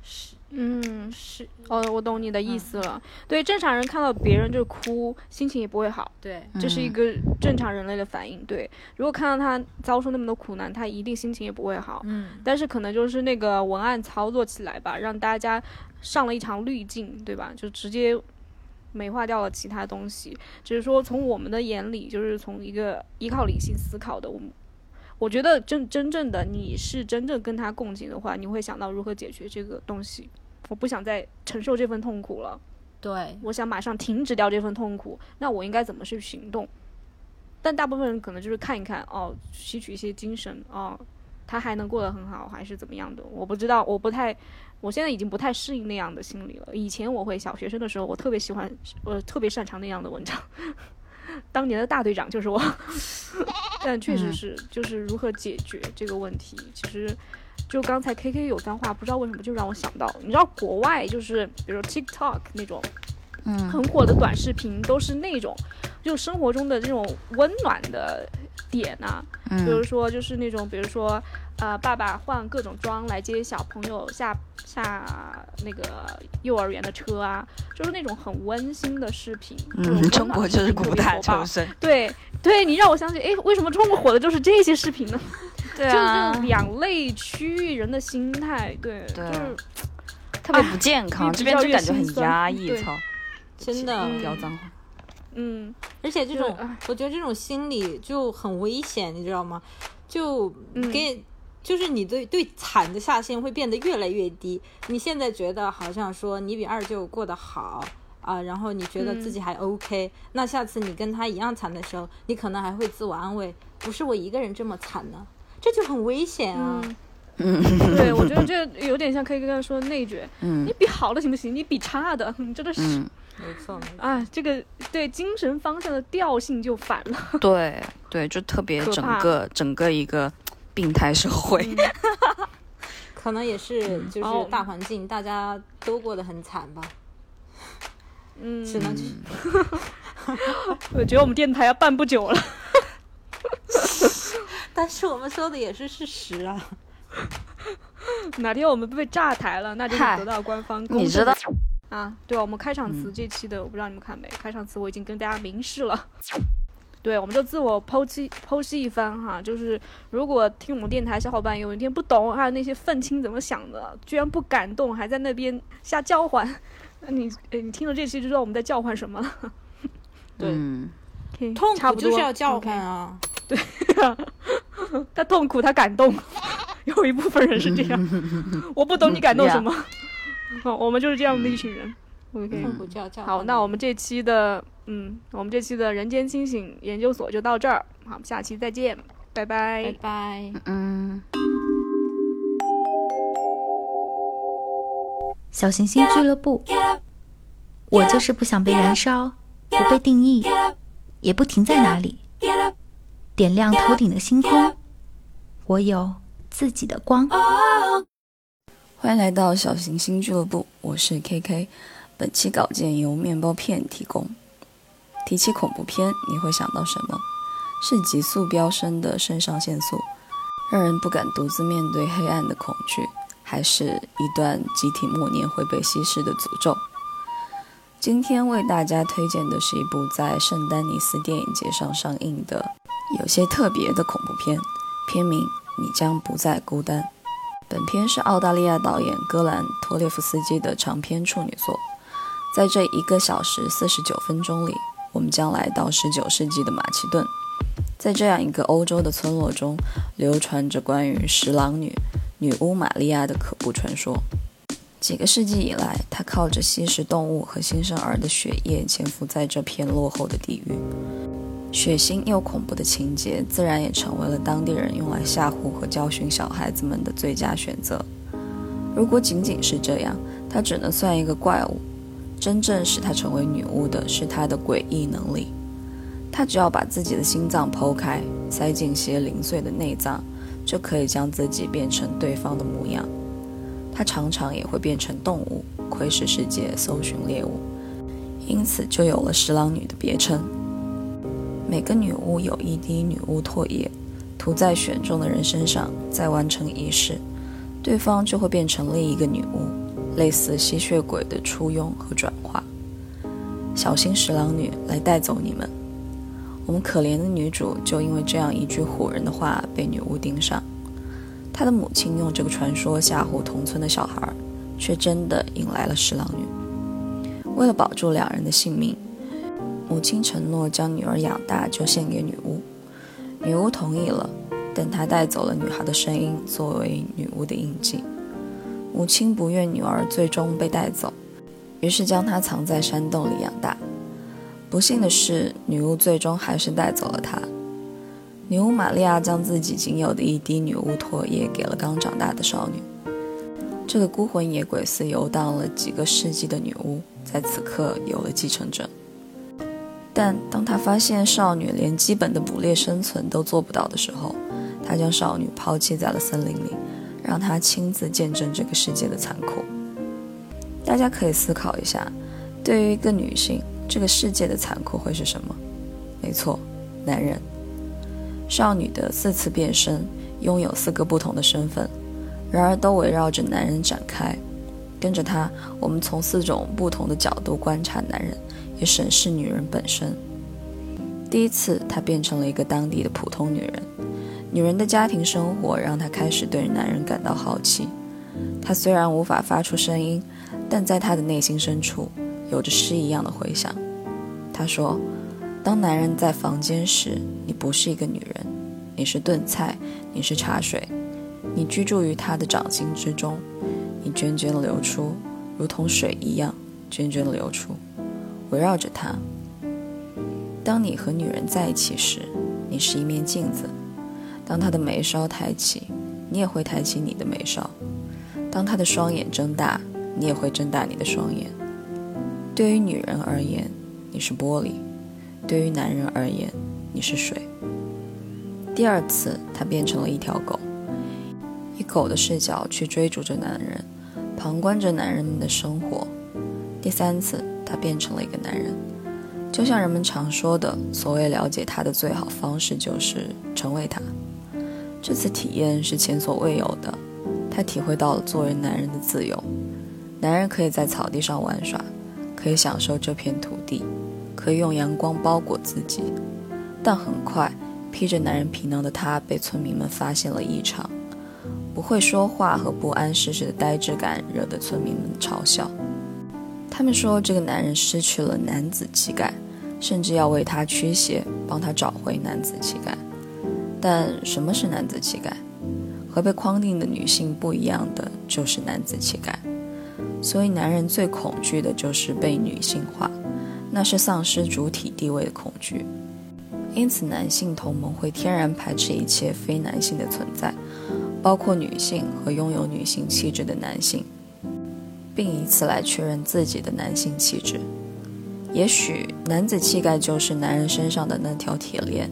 E: 是
C: 嗯，
E: 是，
C: 哦，我懂你的意
E: 嗯
C: 思了。对，正常人看到别人就哭，心情也不会好，
E: 对，
C: 这是一个正常人类的反应。对，如果看到他遭受那么多苦难，他一定心情也不会好。
E: 嗯，
C: 但是可能就是那个文案操作起来吧，让大家上了一场滤镜，对吧？就直接美化掉了其他东西。只是说从我们的眼里，就是从一个依靠理性思考的我们。我觉得真真正的你是真正跟他共情的话，你会想到如何解决这个东西。我不想再承受这份痛苦了，
E: 对，
C: 我想马上停止掉这份痛苦，那我应该怎么去行动？但大部分人可能就是看一看，哦，吸取一些精神，哦，他还能过得很好，还是怎么样的？我不知道，我不太，我现在已经不太适应那样的心理了。以前我会小学生的时候，我特别喜欢，我特别擅长那样的文章。当年的大队长就是我，(laughs) 但确实是，就是如何解决这个问题。其实，就刚才 K K 有段话，不知道为什么就让我想到，你知道国外就是比如说 TikTok 那种，
D: 嗯
C: 很火的短视频都是那种，就生活中的这种温暖的点啊，比如
D: 嗯
C: 说就是那种，比如说，呃，爸爸换各种妆来接小朋友下下那个幼儿园的车啊，就是那种很温馨的视频。
D: 嗯，中国就是古代
C: 特别火爆
D: 求生，
C: 对对，你让我想起，哎，为什么中国火的就是这些视频呢？
D: 对
C: 就是这
D: 啊
C: 种，两类区域人的心态，对，
D: 对
C: 就是
D: 特别不健康，这边就感觉很压抑，
C: 对
D: 操，
E: 真的。
C: 嗯
D: 不要脏话，
C: 嗯，
E: 而且这种，我觉得这种心理就很危险，你知道吗？就
C: 嗯。
E: 给，就是你对对惨的下限会变得越来越低。你现在觉得好像说你比二舅过得好啊，然后你觉得自己还 OK，、那下次你跟他一样惨的时候，你可能还会自我安慰，不是我一个人这么惨呢，这就很危险啊。
C: 嗯，对，我觉得这有点像 K 哥刚才说的内卷，
D: 嗯。
C: 你比好的行不行？你比差的，你真的是，
D: 嗯，
E: 没错，没错。
C: 啊，这个对精神方向的调性就反了。(laughs)
D: 对对，就特别整个整个一个病态社会，(laughs)
E: 可能也是就
C: 哦
E: 是大环境，大家都过得很惨吧，
C: 嗯，
E: 只能去。(laughs)
C: 我觉得我们电台要办不久了。
E: 但是我们说的也是事实啊。
C: 哪天我们被炸台了，那就是得到官方公
D: 你知道
C: 啊？对啊，我们开场
D: 嗯
C: 词这期的，我不知道你们看没？开场词我已经跟大家明示了。(laughs) 对，我们就自我剖析剖析一番哈，就是如果听我们电台小伙伴有一天不懂，还有那些愤青怎么想的，居然不感动，还在那边瞎叫唤，那你呃你听了这期就知道我们在叫唤什么了。(laughs) 对
E: 痛苦就是要叫唤啊。(laughs)
C: 他痛苦，他感动，有一部分人是这样。我不懂你感动什么，哦，(laughs) 我们就是这样的一群人。好，那我们这期的，嗯，我们这期的人间清醒研究所就到这儿，好，我们下期再见，拜拜
E: 拜拜。
D: 嗯。
A: 小行星俱乐部，我就是不想被燃烧，不被定义，也不停在哪里，点亮头顶的星空。我有自己的光。
F: 欢迎来到小行星俱乐部，我是 KK。本期稿件由面包片提供。提起恐怖片，你会想到什么？是急速飙升的肾上腺素，让人不敢独自面对黑暗的恐惧，
D: 还是一段集体默念会被稀释的诅咒？今天为大家推荐的是一部在圣丹尼斯电影节上上映的有些特别的恐怖片，片名《你将不再孤单》。本片是澳大利亚导演戈兰·托列夫斯基的长篇处女作。在这一个小时四十九分钟里，我们将来到十九世纪的马其顿。在这样一个欧洲的村落中，流传着关于十郎女、女巫玛利亚的可怖传说。几个世纪以来，她靠着吸食动物和新生儿的血液潜伏在这片落后的地域。血腥又恐怖的情节，自然也成为了当地人用来吓唬和教训小孩子们的最佳选择。如果仅仅是这样，她只能算一个怪物。真正使她成为女巫的是她的诡异能力。她只要把自己的心脏剖开，塞进些零碎的内脏，就可以将自己变成对方的模样。她常常也会变成动物，窥视世界，搜寻猎物，因此就有了十郎女的别称。每个女巫有一滴女巫唾液，涂在选中的人身上，再完成仪式，对方就会变成另一个女巫，类似吸血鬼的初拥和转化。小心十郎女来带走你们！我们可怜的女主就因为这样一句唬人的话被女巫盯上。他的母亲用这个传说吓唬同村的小孩，却真的引来了十郎女。为了保住两人的性命。母亲承诺将女儿养大就献给女巫，女巫同意了，但她带走了女孩的声音作为女巫的印记。母亲不愿女儿最终被带走，于是将她藏在山洞里养大。不幸的是，女巫最终还是带走了她。女巫玛利亚将自己仅有的一滴女巫唾液给了刚长大的少女。这个孤魂野鬼似游荡了几个世纪的女巫，在此刻有了继承者。但当他发现少女连基本的捕猎生存都做不到的时候，他将少女抛弃在了森林里，让她亲自见证这个世界的残酷。大家可以思考一下，对于一个女性，这个世界的残酷会是什么？没错，男人。少女的四次变身，拥有四个不同的身份，然而都围绕着男人展开。跟着他，我们从四种不同的角度观察男人。也审视女人本身。第一次，她变成了一个当地的普通女人。女人的家庭生活让她开始对男人感到好奇。她虽然无法发出声音，但在她的内心深处有着诗一样的回响。她说：“当男人在房间时，你不是一个女人，你是炖菜，你是茶水，你居住于他的掌心之中，你涓涓流出，如同水一样涓涓流出。”围绕着他。当你和女人在一起时，你是一面镜子。当她的眉梢抬起，你也会抬起你的眉梢；当她的双眼睁大，你也会睁大你的双眼。对于女人而言，你是玻璃；对于男人而言，你是水。第二次，他变成了一条狗，以狗的视角去追逐着男人，旁观着男人们的生活。第三次。他变成了一个男人，就像人们常说的，所谓了解他的最好方式就是成为他。这次体验是前所未有的，他体会到了作为男人的自由。男人可以在草地上玩耍，可以享受这片土地，可以用阳光包裹自己。但很快，披着男人皮囊的他被村民们发现了异常，不会说话和不谙世事的呆滞感惹得村民们嘲笑。他们说这个男人失去了男子气概，甚至要为他驱邪，帮他找回男子气概。但什么是男子气概？和被框定的女性不一样的就是男子气概。所以男人最恐惧的就是被女性化，那是丧失主体地位的恐惧。因此，男性同盟会天然排斥一切非男性的存在，包括女性和拥有女性气质的男性。并以此来确认自己的男性气质。也许男子气概就是男人身上的那条铁链。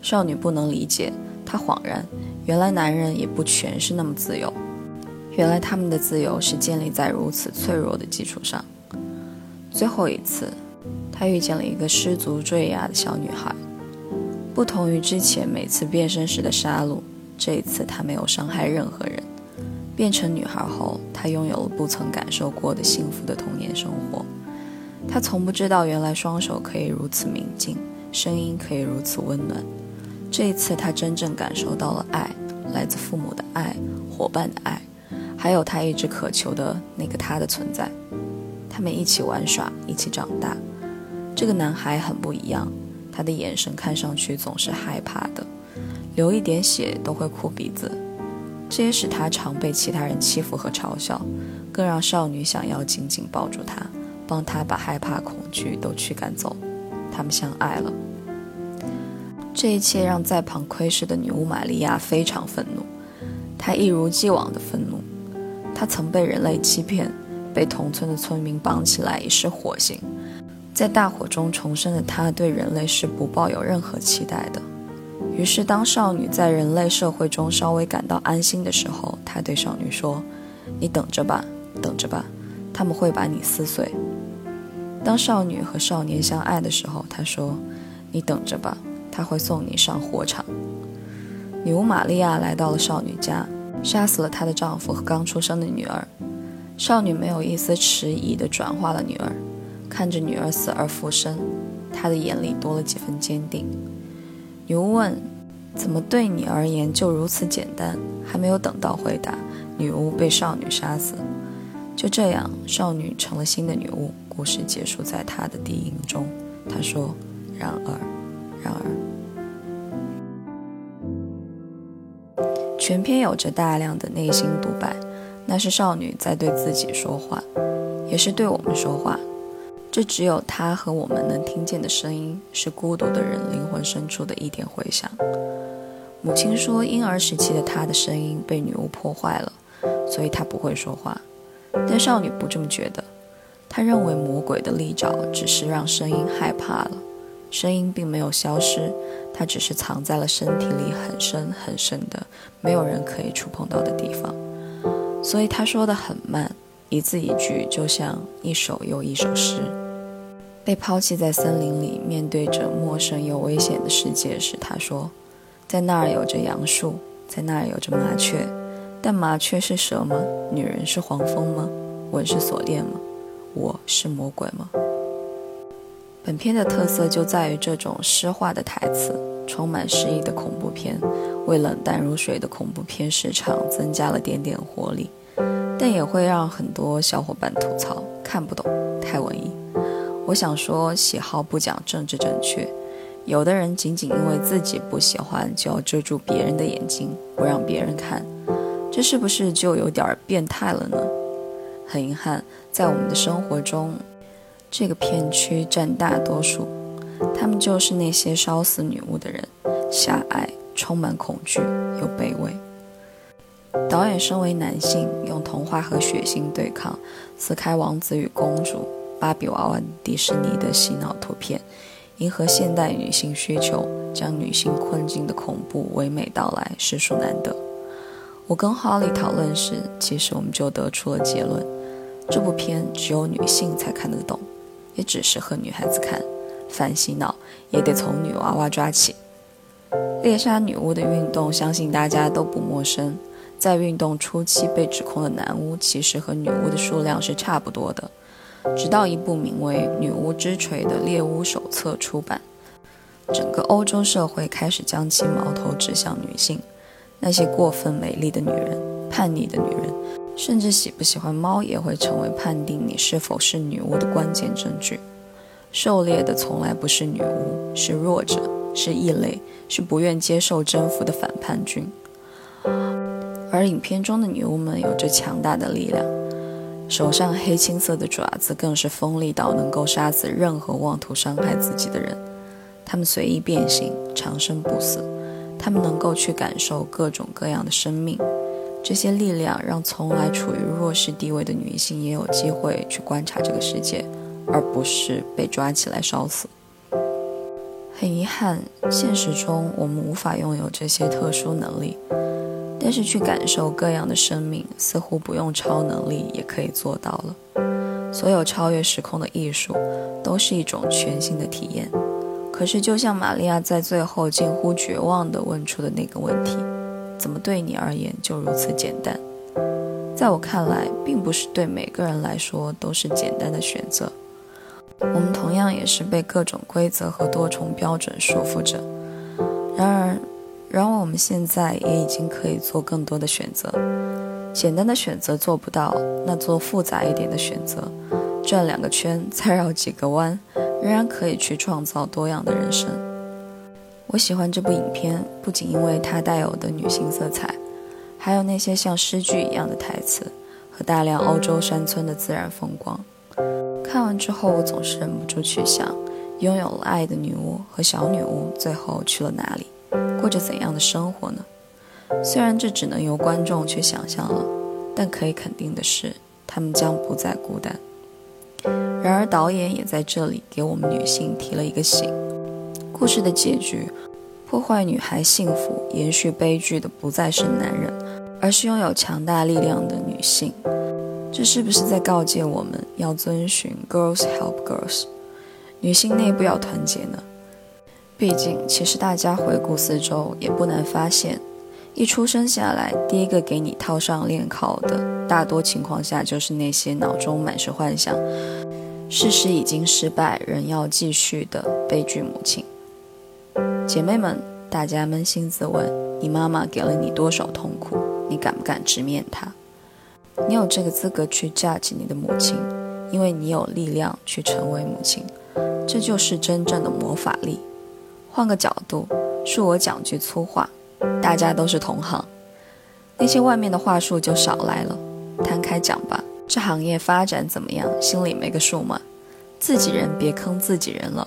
D: 少女不能理解，她恍然，原来男人也不全是那么自由。原来他们的自由是建立在如此脆弱的基础上。最后一次，他遇见了一个失足坠崖的小女孩。不同于之前每次变身时的杀戮，这一次他没有伤害任何人。变成女孩后，她拥有了不曾感受过的幸福的童年生活。她从不知道，原来双手可以如此明净，声音可以如此温暖。这一次，她真正感受到了爱，来自父母的爱，伙伴的爱，还有她一直渴求的那个他的存在。他们一起玩耍，一起长大。这个男孩很不一样，他的眼神看上去总是害怕的，流一点血都会哭鼻子。这也使他常被其他人欺负和嘲笑，更让少女想要紧紧抱住他。帮他把害怕、恐惧都驱赶走，他们相爱了。这一切让在旁窥视的女巫玛利亚非常愤怒，她一如既往的愤怒。她曾被人类欺骗，被同村的村民绑起来以示火刑，在大火中重生的她对人类是不抱有任何期待的。于是，当少女在人类社会中稍微感到安心的时候，她对少女说：“你等着吧，等着吧，他们会把你撕碎。”当少女和少年相爱的时候，她说：“你等着吧，他会送你上火场。”女巫玛利亚来到了少女家，杀死了她的丈夫和刚出生的女儿。少女没有一丝迟疑地转化了女儿，看着女儿死而复生，他的眼里多了几分坚定。女巫问：“怎么对你而言就如此简单？”还没有等到回答，女巫被少女杀死。就这样，少女成了新的女巫。故事结束在她的低吟中。她说：“然而，然而。”全篇有着大量的内心独白，那是少女在对自己说话，也是对我们说话。这只有他和我们能听见的声音，是孤独的人灵魂深处的一点回响。母亲说，婴儿时期的她的声音被女巫破坏了，所以她不会说话。但少女不这么觉得，她认为魔鬼的利爪只是让声音害怕了，声音并没有消失，它只是藏在了身体里很深很深的，没有人可以触碰到的地方。所以她说的很慢，一字一句，就像一首又一首诗。被抛弃在森林里，面对着陌生又危险的世界时，他说：“在那儿有着杨树，在那儿有着麻雀。”但麻雀是蛇吗？女人是黄蜂吗？吻是锁链吗？我是魔鬼吗？本片的特色就在于这种诗化的台词，充满诗意的恐怖片，为冷淡如水的恐怖片市场增加了点点活力，但也会让很多小伙伴吐槽看不懂，太文艺。我想说，喜好不讲政治正确，有的人仅仅因为自己不喜欢，就要遮住别人的眼睛，不让别人看。这是不是就有点变态了呢？很遗憾，在我们的生活中，这个片区占大多数。他们就是那些烧死女巫的人，狭隘、充满恐惧又卑微。导演身为男性，用童话和血腥对抗，撕开王子与公主、芭比娃娃、迪士尼的洗脑图片，迎合现代女性需求，将女性困境的恐怖唯美到来，实属难得。我跟 Holly 讨论时，其实我们就得出了结论：这部片只有女性才看得懂，也只适合女孩子看。反洗脑也得从女娃娃抓起。猎杀女巫的运动，相信大家都不陌生。在运动初期被指控的男巫，其实和女巫的数量是差不多的。直到一部名为《女巫之锤》的猎巫手册出版，整个欧洲社会开始将其矛头指向女性。那些过分美丽的女人、叛逆的女人，甚至喜不喜欢猫也会成为判定你是否是女巫的关键证据。狩猎的从来不是女巫，是弱者，是异类，是不愿接受征服的反叛军。而影片中的女巫们有着强大的力量，手上黑青色的爪子更是锋利到能够杀死任何妄图伤害自己的人。她们随意变形，长生不死。他们能够去感受各种各样的生命，这些力量让从来处于弱势地位的女性也有机会去观察这个世界，而不是被抓起来烧死。很遗憾，现实中我们无法拥有这些特殊能力，但是去感受各样的生命，似乎不用超能力也可以做到了。所有超越时空的艺术，都是一种全新的体验。可是，就像玛利亚在最后近乎绝望地问出的那个问题：“怎么对你而言就如此简单？”在我看来，并不是对每个人来说都是简单的选择。我们同样也是被各种规则和多重标准束缚着。然而，然而我们现在也已经可以做更多的选择。简单的选择做不到，那做复杂一点的选择，转两个圈，再绕几个弯，仍然可以去创造多样的人生。我喜欢这部影片，不仅因为它带有的女性色彩，还有那些像诗句一样的台词和大量欧洲山村的自然风光。看完之后，我总是忍不住去想，拥有了爱的女巫和小女巫最后去了哪里，过着怎样的生活呢？虽然这只能由观众去想象了，但可以肯定的是，他们将不再孤单。然而，导演也在这里给我们女性提了一个醒：故事的结局，破坏女孩幸福、延续悲剧的不再是男人，而是拥有强大力量的女性。这是不是在告诫我们要遵循 “girls help girls”，女性内部要团结呢？毕竟，其实大家回顾四周，也不难发现。一出生下来，第一个给你套上链铐的，大多情况下就是那些脑中满是幻想、事实已经失败仍要继续的悲剧母亲。姐妹们，大家扪心自问：你妈妈给了你多少痛苦？你敢不敢直面她？你有这个资格去 judge 你的母亲，因为你有力量去成为母亲。这就是真正的魔法力。换个角度，恕我讲句粗话。大家都是同行，那些外面的话术就少来了。摊开讲吧，这行业发展怎么样？心里没个数吗？自己人别坑自己人了。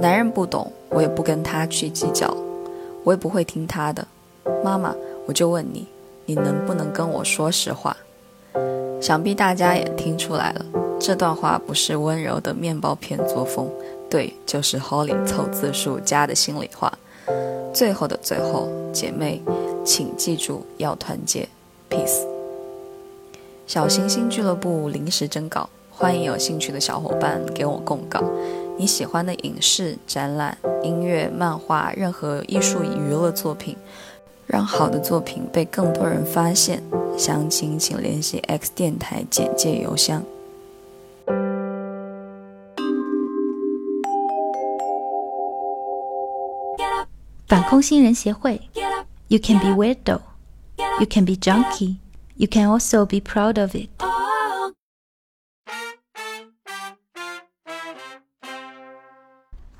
D: 男人不懂，我也不跟他去计较，我也不会听他的。妈妈，我就问你，你能不能跟我说实话？想必大家也听出来了，这段话不是温柔的面包片作风，对，就是 Holly 凑字数加的心里话。最后的最后，姐妹，请记住要团结，peace。小行星俱乐部临时征稿，欢迎有兴趣的小伙伴给我供稿。你喜欢的影视、展览、音乐、漫画，任何艺术娱乐作品，让好的作品被更多人发现。详情请联系 X 电台简介邮箱。
A: 反空心人协会，You can be weirdo, you can be junkie, you can also be proud of it.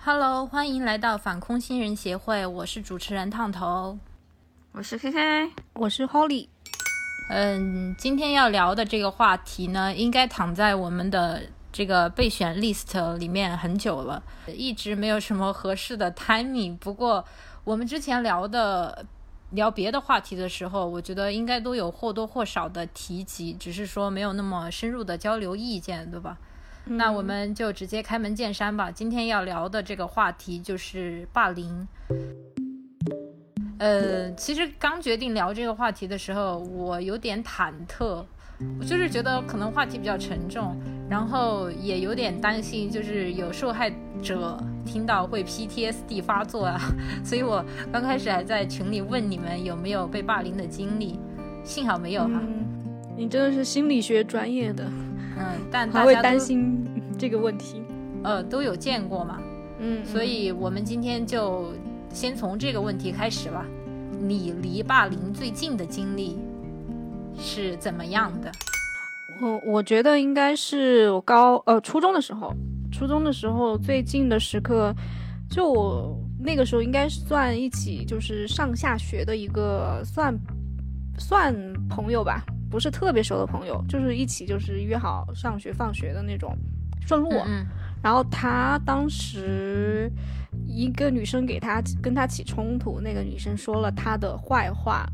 E: Hello，欢迎来到反空心人协会，我是主持人烫头，
G: 我是 K K，
C: 我是 Holly。
E: 嗯，今天要聊的这个话题呢，应该躺在我们的这个备选 list 里面很久了，一直没有什么合适的 timing。不过，我们之前聊的聊别的话题的时候，我觉得应该都有或多或少的提及，只是说没有那么深入的交流意见，对吧？那我们就直接开门见山吧。今天要聊的这个话题就是霸凌。呃，其实刚决定聊这个话题的时候，我有点忐忑。我就是觉得可能话题比较沉重，然后也有点担心，就是有受害者听到会 PTSD 发作啊，(laughs) 所以我刚开始还在群里问你们有没有被霸凌的经历，幸好没有哈。
C: 你真的是心理学专业的，
E: 嗯，(laughs) 但
C: 还会担心这个问题，
E: 呃，都有见过嘛，
C: 嗯，
E: 所以我们今天就先从这个问题开始吧，你离霸凌最近的经历。是怎么样的？
C: 我我觉得应该是我高呃初中的时候，初中的时候最近的时刻，就我那个时候应该算一起就是上下学的一个算算朋友吧，不是特别熟的朋友，就是一起就是约好上学放学的那种顺路。
E: 嗯。
C: 然后他当时一个女生给他跟他起冲突，那个女生说了他的坏话。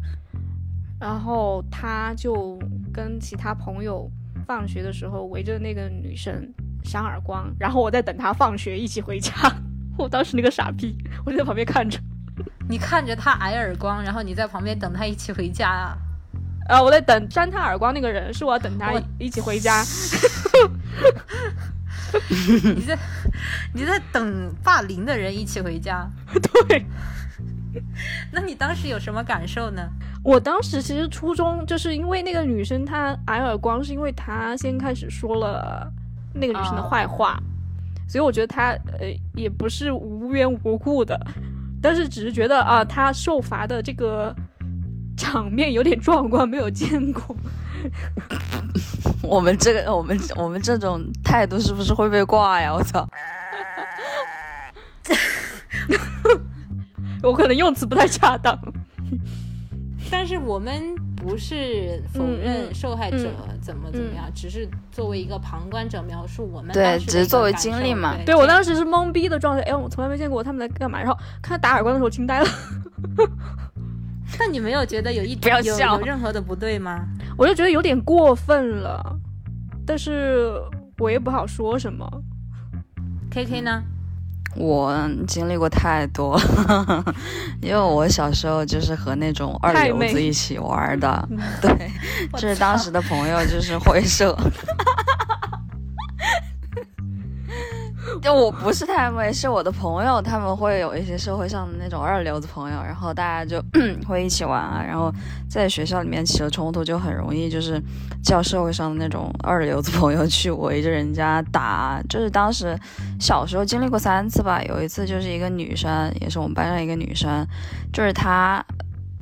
C: 然后他就跟其他朋友放学的时候围着那个女生扇耳光，然后我在等他放学一起回家。(laughs) 我当时那个傻逼，我就在旁边看着。(laughs)
E: 你看着他挨耳光，然后你在旁边等他一起回家啊？
C: 啊，我在等扇他耳光那个人，是我要等他一起回家。(laughs)
E: 你在你在等霸凌的人一起回家？
C: 对。
E: 那你当时有什么感受呢？
C: 我当时其实初中就是因为那个女生她挨耳光，是因为她先开始说了那个女生的坏话，所以我觉得她呃也不是无缘无故的，但是只是觉得啊，她受罚的这个场面有点壮观，没有见过。
D: 我们这个我们我们这种态度是不是会被挂呀？我操！(laughs)
C: 我可能用词不太恰当。
E: 但是我们不是否认受害者怎么怎么样，只是作为一个旁观者描述我们
D: 对，只是作为经历嘛。
C: 对我当时是懵逼的状态，哎，我从来没见过他们在干嘛。然后看他打耳光的时候，惊呆了。
E: 那你没有觉得有一
D: 不要笑
E: 有任何的不对吗？
C: 我就觉得有点过分了，但是我也不好说什么。
E: K K 呢？
D: 我经历过太多了，(laughs) 因为我小时候就是和那种二流子一起玩的，对，(laughs) 就是当时的朋友就是会社。就我不是太妹，是我的朋友，他们会有一些社会上的那种二流子朋友，然后大家就 (clears throat) 会一起玩啊，然后在学校里面起了冲突，就很容易就是叫社会上的那种二流子朋友去围着人家打。就是当时小时候经历过三次吧，有一次就是一个女生，也是我们班上一个女生，就是她。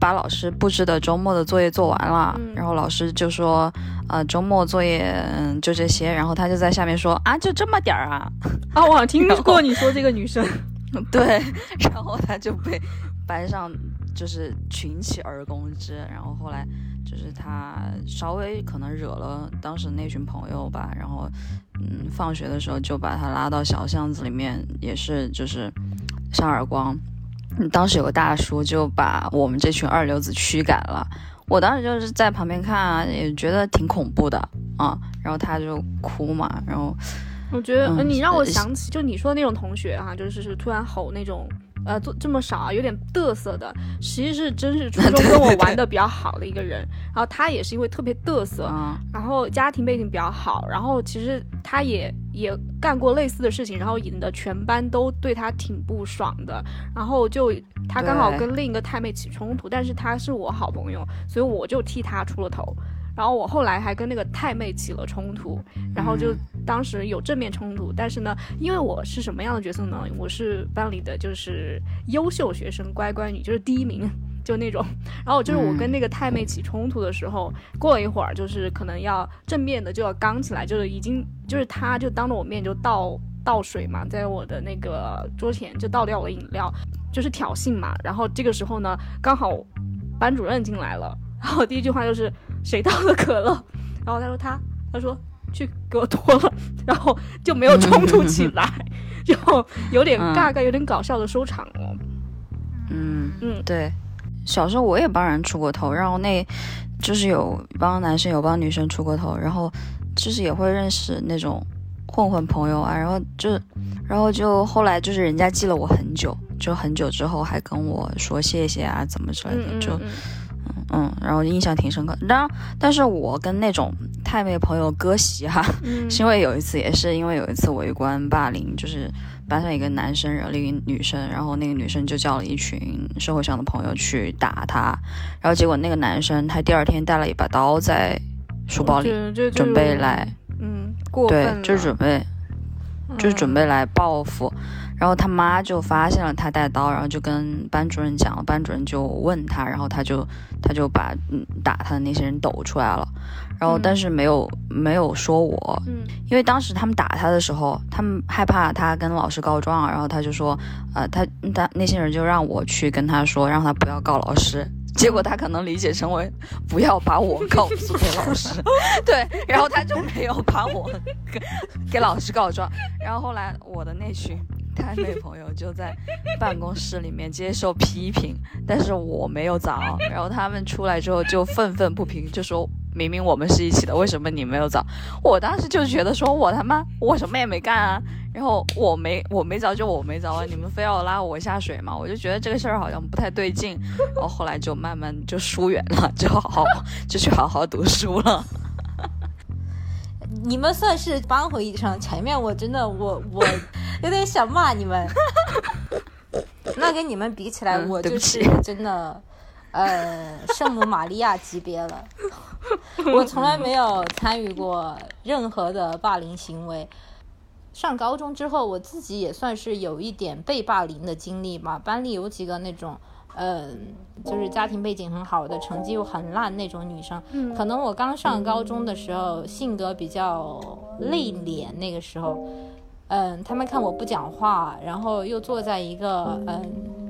D: 把老师布置的周末的作业做完了，然后老师就说：“呃，周末作业就这些。”然后他就在下面说：“啊，就这么点儿啊！”
C: 啊，我听 (laughs) 过你说这个女生。(laughs)
D: 对，然后他就被班上就是群起而攻之。然后后来就是他稍微可能惹了当时那群朋友吧，然后嗯，放学的时候就把他拉到小巷子里面，也是就是扇耳光。当时有个大叔就把我们这群二流子驱赶了，我当时就是在旁边看啊，也觉得挺恐怖的啊。然后他就哭嘛，然后
C: 我觉得你让我想起，就你说的那种同学啊，就是是突然吼那种。呃，做这么少啊，有点嘚瑟的，实际是真是初 (laughs) 中跟我玩的比较好的一个人。然后他也是因为特别嘚瑟，然后家庭背景比较好，然后其实他也也干过类似的事情，然后引得全班都对他挺不爽的。然后就他刚好跟另一个太妹起冲突，但是他是我好朋友，所以我就替他出了头。然后我后来还跟那个太妹起了冲突，然后就当时有正面冲突，但是呢，因为我是什么样的角色呢？我是班里的就是优秀学生，乖乖女，就是第一名，就那种。然后就是我跟那个太妹起冲突的时候，过了一会儿，就是可能要正面的就要刚起来，就是已经就是他就当着我面就倒倒水嘛，在我的那个桌前就倒掉我的饮料，就是挑衅嘛。然后这个时候呢，刚好班主任进来了，然后第一句话就是。谁倒的可乐？然后他说他，他说去给我脱了，然后就没有冲突起来，(laughs) 就有点尬尬，有点搞笑的收场了。
D: 嗯嗯，对，小时候我也帮人出过头，然后那就是有帮男生有帮女生出过头，然后就是也会认识那种混混朋友啊，然后就然后就后来就是人家记了我很久，就很久之后还跟我说谢谢啊，怎么之类的就。嗯，然后印象挺深刻。当然，但是我跟那种太妹朋友割席哈，(laughs) 是因为有一次，也是因为有一次围观霸凌，就是班上一个男生惹了一个女生，然后那个女生就叫了一群社会上的朋友去打他，然后结果那个男生他第二天带了一把刀在书包里，准备来，
C: 嗯，过
D: 对，就是准备，就是准备来报复。然后他妈就发现了他带刀，然后就跟班主任讲了，班主任就问他，然后他就他就把嗯打他的那些人抖出来了，然后但是没有没有说我，嗯，因为当时他们打他的时候，他们害怕他跟老师告状，然后他就说，呃，他他那些人就让我去跟他说，让他不要告老师，结果他可能理解成为不要把我告诉给老师，(laughs) 对，然后他就没有把我 (laughs) 给给老师告状，然后后来我的那群。太妹朋友就在办公室里面接受批评，但是我没有早，然后他们出来之后就愤愤不平，就说明明我们是一起的，为什么你没有早？我当时就觉得说我他妈我什么也没干啊，然后我没我没早就我没早啊，你们非要拉我下水嘛？我就觉得这个事儿好像不太对劲，然后后来就慢慢就疏远了，就好好就去好好读书了。
E: 你们算是扳回一城，前面我真的我我。(laughs) 有点想骂你们，(laughs) 那跟你们比起来，我就是真的，呃圣母玛利亚级别了。(laughs) 我从来没有参与过任何的霸凌行为。上高中之后，我自己也算是有一点被霸凌的经历吧。班里有几个那种，嗯、就是家庭背景很好的，成绩又很烂那种女生。
C: 嗯
E: 可能我刚上高中的时候，性格比较内敛，那个时候，嗯，他们看我不讲话，然后又坐在一个嗯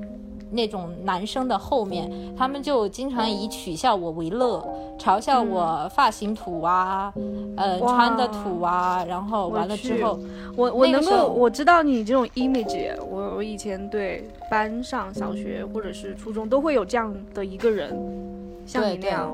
E: 那种男生的后面，他们就经常以取笑我为乐，嘲笑我发型土啊，呃，穿的土啊，然后完了之后，
C: 我我能够我知道你这种 image，我我以前对班上小学或者是初中都会有这样的一个人，像
E: 对
C: 你那样。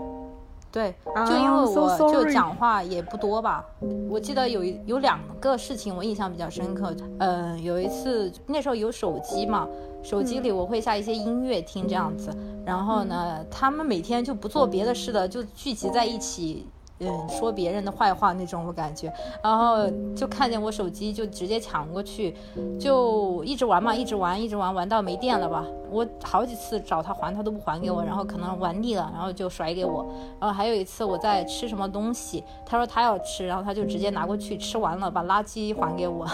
E: 对，
C: 啊
E: 就因为我就讲话也不多吧，我记得有一有两个事情我印象比较深刻。嗯、有一次那时候有手机嘛，手机里我会下一些音乐听这样子，然后呢，他们每天就不做别的事的，就聚集在一起。嗯，说别人的坏话那种，我感觉，然后就看见我手机，就直接抢过去，就一直玩嘛，一直玩，一直玩，玩到没电了吧。我好几次找他还，他都不还给我，然后可能玩腻了，然后就甩给我。然后还有一次我在吃什么东西，他说他要吃，然后他就直接拿过去吃完了，把垃圾还给我。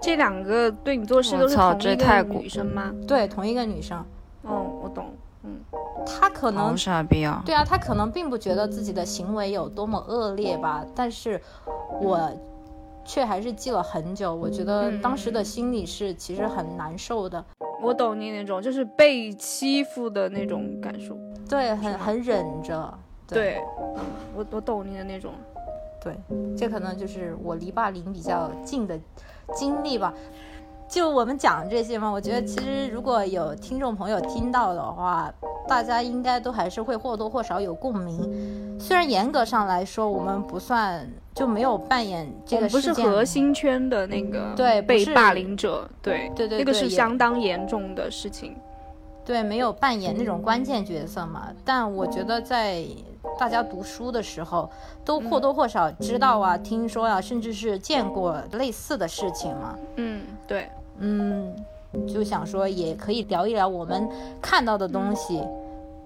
C: 这两个对你做事都是同一个女生吗？
E: 对，同一个女生，
C: 哦，我懂。
E: 嗯她可能
D: 好傻逼啊！
E: 对啊，她可能并不觉得自己的行为有多么恶劣吧，但是我却还是记了很久。我觉得当时的心里是其实很难受的，
C: 我懂你那种就是被欺负的那种感受。
E: 对，很很忍着。
C: 对，嗯，我我懂你的那种。
E: 对，这可能就是我离霸凌比较近的经历吧。就我们讲这些嘛，我觉得其实如果有听众朋友听到的话，大家应该都还是会或多或少有共鸣。虽然严格上来说，我们不算就没有扮演这
C: 我们不是核心圈的那个
E: 对
C: 被霸凌者，对
E: 对对
C: 那个是相当严重的事情。
E: 对，没有扮演那种关键角色嘛。但我觉得在大家读书的时候，都或多或少知道啊、听说啊，甚至是见过类似的事情嘛。
C: 嗯，对，
E: 嗯，就想说也可以聊一聊我们看到的东西，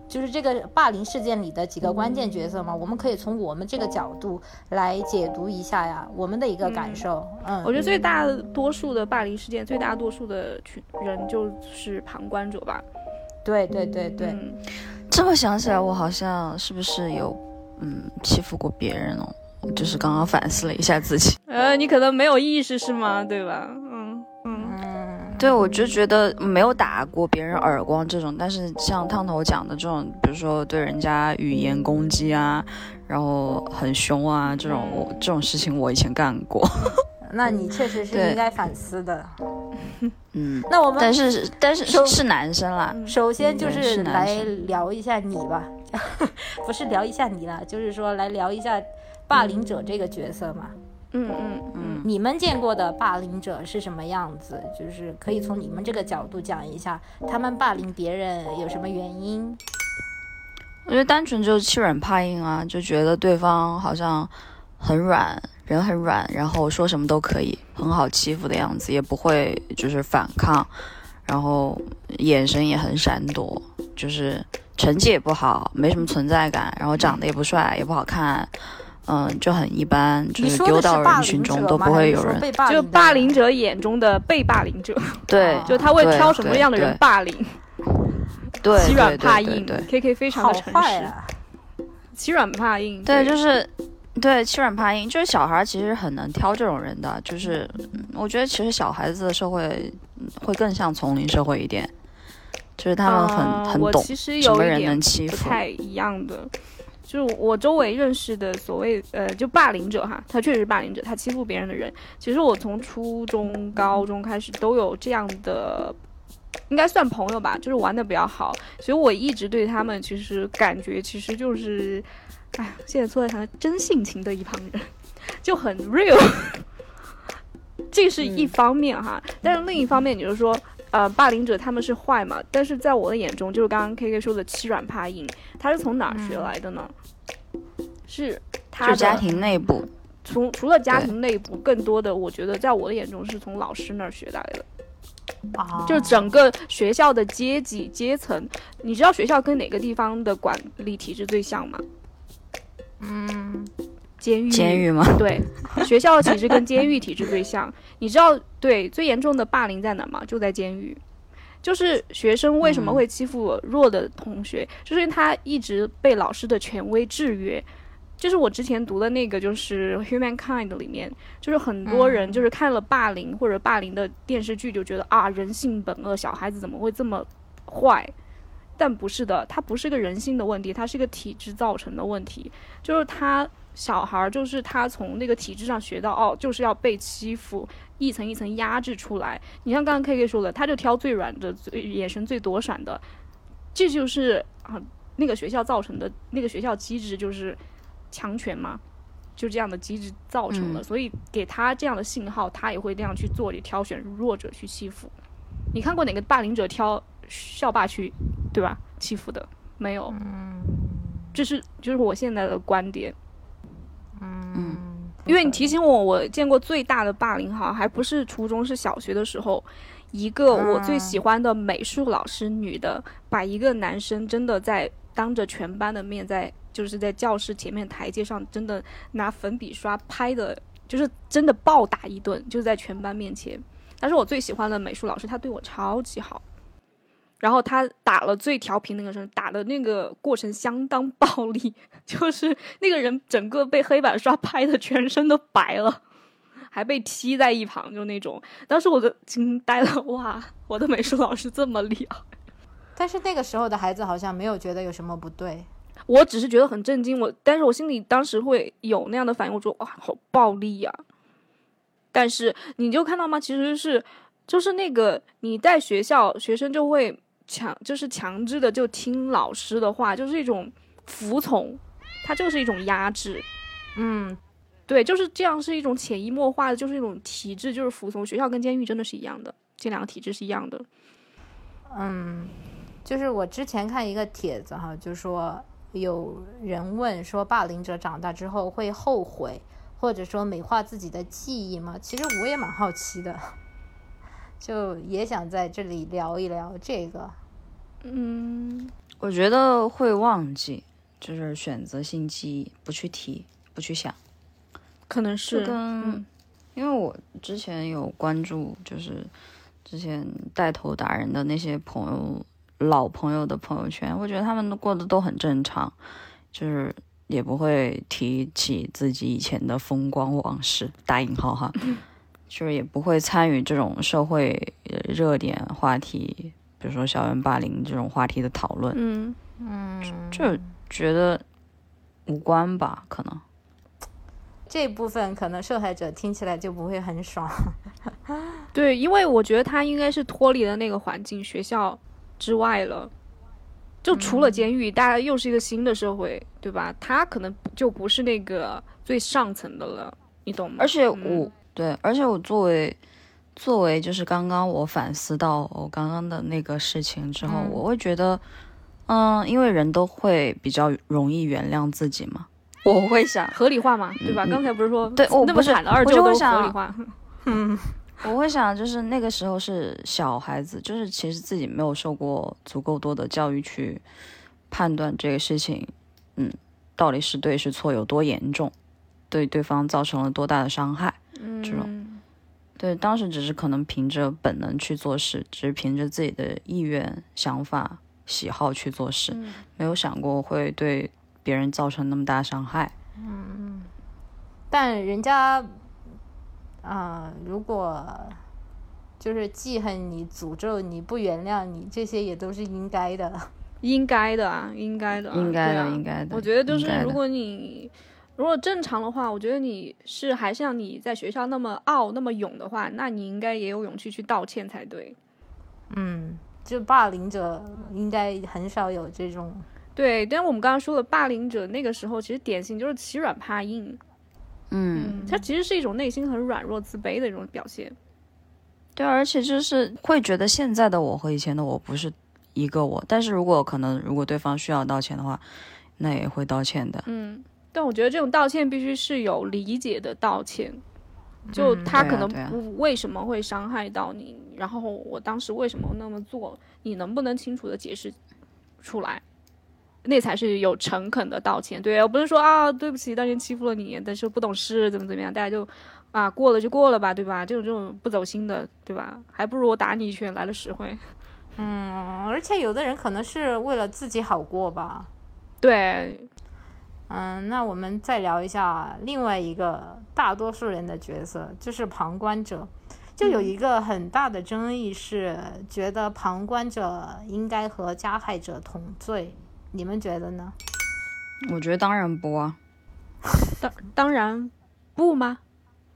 E: 就是这个霸凌事件里的几个关键角色嘛。我们可以从我们这个角度来解读一下呀，我们的一个感受。嗯，
C: 我觉得最大多数的霸凌事件，最大多数的群人就是旁观者吧。
E: 对对对对，
C: 嗯
D: 这么想起来，我好像是不是有嗯欺负过别人哦？就是刚刚反思了一下自己，
C: 呃，你可能没有意识是吗？对吧？嗯嗯
E: 嗯，
D: 对我就觉得没有打过别人耳光这种，但是像烫头讲的这种，比如说对人家语言攻击啊，然后很凶啊这种，我这种事情我以前干过，
E: 那你确实是应该反思的。(laughs)
D: 嗯，
E: 那我们
D: 但是但是
E: 首
D: 是是男生啦，
E: 首先就是来聊一下你吧，(laughs) 不是聊一下你了，就是说来聊一下霸凌者这个角色嘛。
C: 嗯嗯
D: 嗯，
E: 你们见过的霸凌者是什么样子？就是可以从你们这个角度讲一下，他们霸凌别人有什么原因？
D: 我觉得单纯就是欺软怕硬啊，就觉得对方好像很软，人很软，然后说什么都可以，很好欺负的样子，也不会就是反抗，然后眼神也很闪躲，就是成绩也不好，没什么存在感，然后长得也不帅，也不好看，嗯，就很一般，就是丢到人群中都？不会有人
E: 霸
C: 嗯，就霸凌者眼中的被霸凌者，
D: 对
E: 啊
C: 就他会挑什么样的人霸凌，
D: 对
C: 欺软怕硬。，K K 非常的诚实，
E: 坏啊！
C: 欺软怕硬，
D: 对，就是对欺软怕硬，就是小孩其实很能挑这种人的，就是嗯我觉得其实小孩子的社会嗯会更像丛林社会一点，就是他们很、很懂什么人能欺负，
C: 太一样的。就是我周围认识的所谓呃，就霸凌者哈，他确实是霸凌者，他欺负别人的人。其实我从初中、高中开始都有这样的，应该算朋友吧，就是玩的比较好，所以我一直对他们其实感觉其实就是，哎，现在说来想来真性情的一旁人，就很 real。(laughs) 这是一方面哈，但是另一方面，你就说，呃，霸凌者他们是坏嘛？但是在我的眼中，就是刚刚 K K 说的欺软怕硬，他是从哪儿学来的呢？是他的
D: 就家庭内部，
C: 从除了家庭内部，更多的我觉得在我的眼中是从老师那儿学来的。
E: 啊，
C: 就是整个学校的阶级阶层。你知道学校跟哪个地方的管理体制最像吗？
E: 嗯，
C: 监狱。
D: 监狱吗？(laughs)
C: 对，学校的体制跟监狱体制最像。(laughs) 你知道对最严重的霸凌在哪吗？就在监狱。就是学生为什么会欺负弱的同学，就是因为他一直被老师的权威制约。就是我之前读的那个，就是《Humankind》里面，就是很多人就是看了霸凌或者霸凌的电视剧，就觉得啊，人性本恶，小孩子怎么会这么坏？但不是的，它不是个人性的问题，它是一个体制造成的问题。就是他小孩儿，就是他从那个体制上学到，哦，就是要被欺负，一层一层压制出来。你像刚刚 K K 说的，他就挑最软的、最眼神最躲闪的，这就是啊，那个学校造成的那个学校机制就是强权嘛，就这样的机制造成的。所以给他这样的信号，他也会那样去做，去挑选弱者去欺负。你看过哪个霸凌者挑校霸去，对吧？欺负的没有，嗯这是就是我现在的观点。
D: 嗯，
C: 因为你提醒我，我见过最大的霸凌哈，还不是初中，是小学的时候，一个我最喜欢的美术老师，女的，把一个男生真的在当着全班的面，在就是在教室前面台阶上，真的拿粉笔刷拍的，就是真的暴打一顿，就是在全班面前。但是我最喜欢的美术老师，他对我超级好。然后他打了最调皮那个人，打的那个过程相当暴力，(laughs) 就是那个人整个被黑板刷拍的全身都白了，还被踢在一旁，就那种。当时我都惊呆了，哇，我的美术老师这么厉害！(laughs)
E: 但是那个时候的孩子好像没有觉得有什么不对。(laughs)
C: 我只是觉得很震惊，我但是我心里当时会有那样的反应，我说哇，好暴力呀！但是你就看到吗？其实是就是那个你在学校，学生就会。强就是强制的，就听老师的话，就是一种服从，它就是一种压制。
E: 嗯，
C: 对，就是这样，是一种潜移默化的，就是一种体制，就是服从。学校跟监狱真的是一样的，这两个体制是一样的。
E: 嗯，就是我之前看一个帖子哈，就说有人问说，霸凌者长大之后会后悔，或者说美化自己的记忆吗？其实我也蛮好奇的。就也想在这里聊一聊这个，
C: 嗯，
D: 我觉得会忘记，就是选择性记忆，不去提，不去想，
C: 可能是
D: 跟，因为我之前有关注，就是之前带头打人的那些朋友，老朋友的朋友圈，我觉得他们过得都很正常，就是也不会提起自己以前的风光往事，打引号哈。就是也不会参与这种社会热点话题，比如说校园霸凌这种话题的讨论。
C: 嗯
E: 嗯，
D: 就觉得无关吧，可能
E: 这部分可能受害者听起来就不会很爽。(laughs)
C: 对，因为我觉得他应该是脱离了那个环境，学校之外了，就除了监狱，大家又是一个新的社会，对吧？他可能就不是那个最上层的了，你懂吗？
D: 而且我。对，而且我作为，作为就是刚刚我反思到我刚刚的那个事情之后，我会觉得，嗯，因为人都会比较容易原谅自己嘛，我会想
C: 合理化嘛，对吧？刚才不是说
D: 对，我
C: 那么惨的二舅都合理化，(laughs)
E: 嗯，
D: 我会想就是那个时候是小孩子，就是其实自己没有受过足够多的教育去判断这个事情，嗯，到底是对是错，有多严重，对对方造成了多大的伤害。嗯这种，对，当时只是可能凭着本能去做事，只是凭着自己的意愿、想法、喜好去做事，没有想过会对别人造成那么大伤害。
E: 嗯，但人家，啊，如果就是记恨你、诅咒你、不原谅你，这些也都是应该的，(laughs)
C: 应该的啊，应该的，
D: 应该的，应该的。
C: 我觉得就是如果你。如果正常的话，我觉得你是还像你在学校那么傲、那么勇的话，那你应该也有勇气去道歉才对。
E: 嗯，就霸凌者应该很少有这种。
C: 对，但我们刚刚说的霸凌者那个时候，其实典型就是欺软怕硬。
D: 嗯，
C: 他其实是一种内心很软弱、自卑的一种表现。
D: 对，而且就是会觉得现在的我和以前的我不是一个我。但是如果可能，如果对方需要道歉的话，那也会道歉的。
C: 嗯。但我觉得这种道歉必须是有理解的道歉，就他可能不为什么会伤害到你，然后我当时为什么那么做，你能不能清楚的解释出来？那才是有诚恳的道歉，对，我不是说啊对不起，当年欺负了你，但是不懂事，怎么怎么样，大家就啊过了就过了吧，对吧？这种这种不走心的，对吧？还不如我打你一拳来的实惠。(laughs)
E: 嗯，而且有的人可能是为了自己好过吧。
C: 对，
E: 嗯，那我们再聊一下另外一个大多数人的角色，就是旁观者。就有一个很大的争议是，觉得旁观者应该和加害者同罪，你们觉得呢？
D: 我觉得当然不啊，(laughs)
C: 当当然不吗？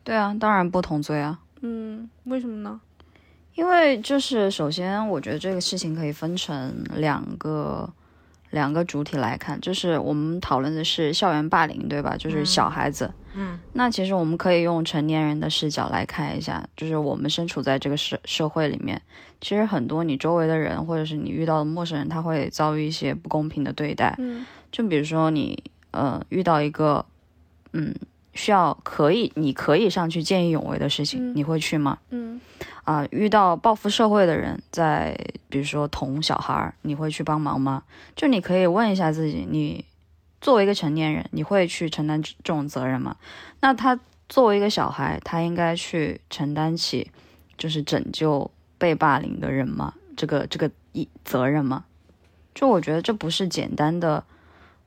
D: 对啊，当然不同罪啊。
C: 嗯，为什么呢？
D: 因为就是首先，我觉得这个事情可以分成两个两个主体来看，就是我们讨论的是校园霸凌，对吧？就是小孩子。
E: 嗯，
D: 那其实我们可以用成年人的视角来看一下，就是我们身处在这个社社会里面，其实很多你周围的人或者是你遇到的陌生人，他会遭遇一些不公平的对待。
C: 嗯
D: 就比如说你呃遇到一个嗯需要可以你可以上去见义勇为的事情，
C: 嗯
D: 你会去吗？
C: 嗯
D: 啊、遇到报复社会的人在比如说捅小孩儿，你会去帮忙吗？就你可以问一下自己，你作为一个成年人，你会去承担这这种责任吗？那他作为一个小孩，他应该去承担起就是拯救被霸凌的人吗？这个这个一责任吗？就我觉得这不是简单的，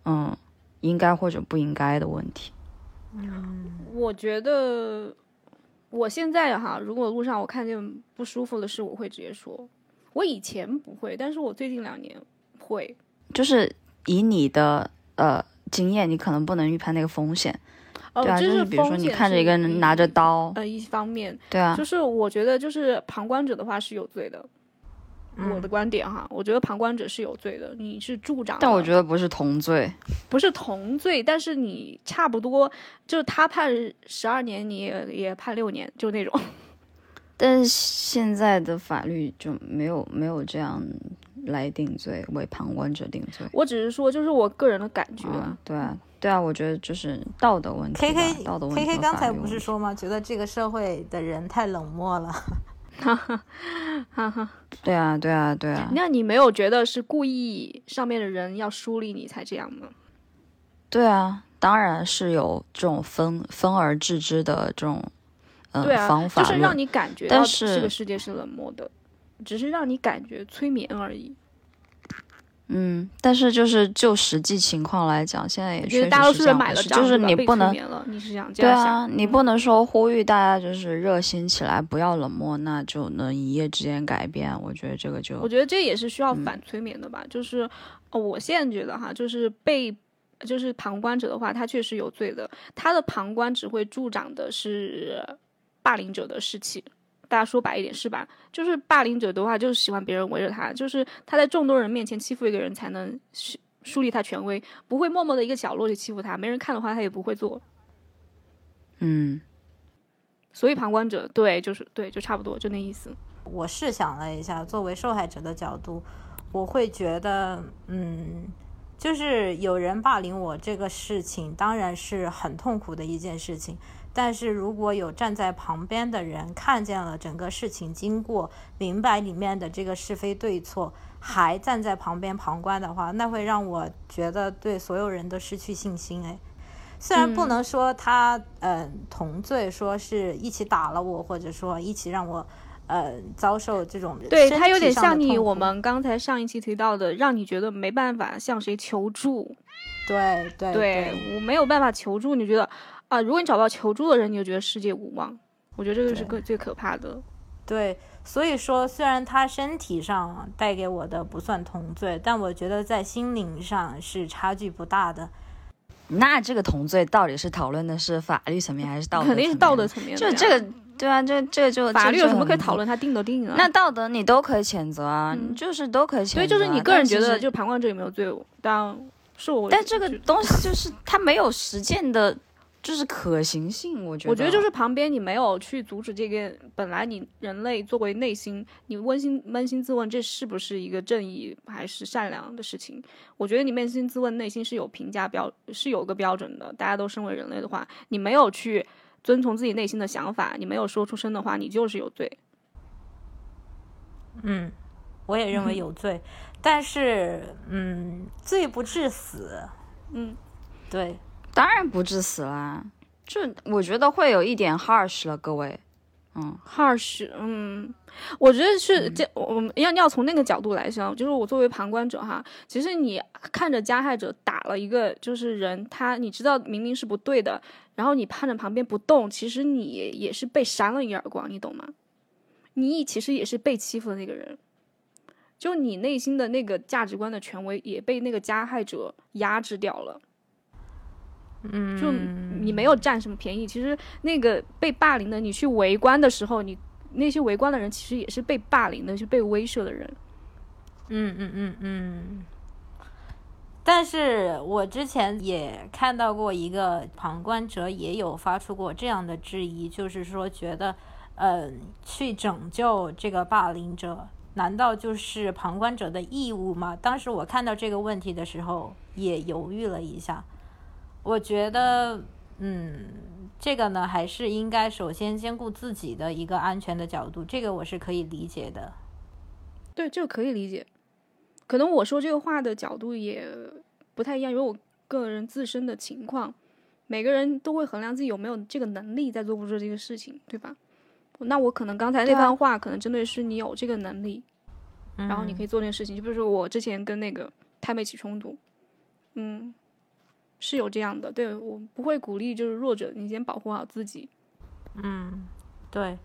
D: 嗯，应该或者不应该的问题。
C: 我觉得我现在哈，如果路上我看见不舒服的事，我会直接说。我以前不会，但是我最近两年会。
D: 就是以你的呃经验，你可能不能预判那个风险，
C: 哦，
D: 对啊，就是比如说你看着一个人拿着刀，
C: 呃，一方面
D: 对啊，
C: 就是我觉得就是旁观者的话是有罪的。我的观点哈，我觉得旁观者是有罪的。你是助长，
D: 但我觉得不是同罪，
C: 不是同罪，但是你差不多，就是他判十二年，你也也判六年，就那种。(laughs)
D: 但是现在的法律就没有没有这样来定罪，为旁观者定罪。
C: 我只是说，就是我个人的感觉。
D: 啊，对啊，对啊，我觉得就是道德问题
E: K
D: 吧
E: K
D: 道德问题
E: K
D: K
E: 刚才不是说吗？觉得这个社会的人太冷漠了。(laughs)
D: 对啊，对啊，对啊，
C: 那你没有觉得是故意上面的人要梳理你才这样吗？
D: 对啊，当然是有这种分分而治之的这种嗯、方法，
C: 就是让你感觉
D: 但
C: 到
D: 是
C: 这个世界是冷漠的，只是让你感觉催眠而已。
D: 嗯，但是就是就实际情况来讲，现在也
C: 因
D: 确实
C: 大多数
D: 是这样的事，
C: 人买了账，
D: 就是你不能
C: 你是想这
D: 对？啊，你不能说呼吁大家就是热心起来，不要冷漠，那就能一夜之间改变。我觉得这个就
C: 我觉得这也是需要
D: 嗯
C: 反催眠的吧。就是，哦，我现在觉得哈，就是被，就是旁观者的话，他确实有罪的。他的旁观只会助长的是霸凌者的士气。大家说白一点是吧？就是霸凌者的话，就是喜欢别人围着他，就是他在众多人面前欺负一个人，才能树树立他权威，不会默默的一个角落里欺负他，没人看的话，他也不会做。
D: 嗯，
C: 所以旁观者对，就是对，就差不多就那意思。
E: 我试想了一下，作为受害者的角度，我会觉得，嗯，就是有人霸凌我这个事情，当然是很痛苦的一件事情。但是如果有站在旁边的人看见了整个事情经过，明白里面的这个是非对错，还站在旁边旁观的话，那会让我觉得对所有人都失去信心。哎，虽然不能说他嗯、呃同罪，说是一起打了我，或者说一起让我呃遭受这种
C: 对他有点像你我们刚才上一期提到的，让你觉得没办法向谁求助。
E: 对对
C: 对我没有办法求助，你觉得啊？如果你找不到求助的人，你就觉得世界无望。我觉得这个是
E: 个
C: 最最可怕的。
E: 对，所以说虽然他身体上带给我的不算同罪，但我觉得在心灵上是差距不大的。
D: 那这个同罪到底是讨论的是法律层面还是道德？
C: 肯定是道德。层面。
D: 就这个，对啊，这这就
C: 法律有什么可以讨？论？他定都定了。
D: 那道德你都可以谴责啊，
C: 嗯
D: 你就是都可以谴责、啊。
C: 对，就是你个人觉得，就旁观者有没有罪？当是我。
D: 但这个东西就是它没有实践的，就是可行性。我觉得，
C: 我觉得就是旁边你没有去阻止这个，本来你人类作为内心，你温馨扪心自问，这是不是一个正义还是善良的事情？我觉得你扪心自问，内心是有评价标，是有个标准的。大家都身为人类的话，你没有去遵从自己内心的想法，你没有说出声的话，你就是有罪。
E: 嗯，我也认为有 (laughs) 罪，但是嗯，罪不至死。
C: 嗯，
E: 对，
D: 当然不致死啦，这我觉得会有一点 harsh 了，各位。嗯
C: ，harsh，嗯，我觉得是这，我们要要从那个角度来想，就是我作为旁观者哈，其实你看着加害者打了一个就是人，他你知道明明是不对的，然后你趴着旁边不动，其实你也是被扇了一耳光，你懂吗？你其实也是被欺负的那个人，就你内心的那个价值观的权威也被那个加害者压制掉了。
E: 嗯，
C: 就你没有占什么便宜。其实那个被霸凌的，你去围观的时候，你那些围观的人其实也是被霸凌的，是被威慑的人。
E: 嗯嗯嗯嗯。但是我之前也看到过一个旁观者也有发出过这样的质疑，就是说觉得，呃，去拯救这个霸凌者，难道就是旁观者的义务吗？当时我看到这个问题的时候，也犹豫了一下。我觉得，嗯，这个呢，还是应该首先兼顾自己的一个安全的角度，这个我是可以理解的。
C: 对，这个可以理解。可能我说这个话的角度也不太一样，因为我个人自身的情况，每个人都会衡量自己有没有这个能力在做不做这个事情，对吧？那我可能刚才那番话，可能针对是你有这个能力，然后你可以做这件事情。就比如说我之前跟那个太妹起冲突，嗯，是有这样的。对我不会鼓励就是弱者，你先保护好自己。
E: 嗯，对。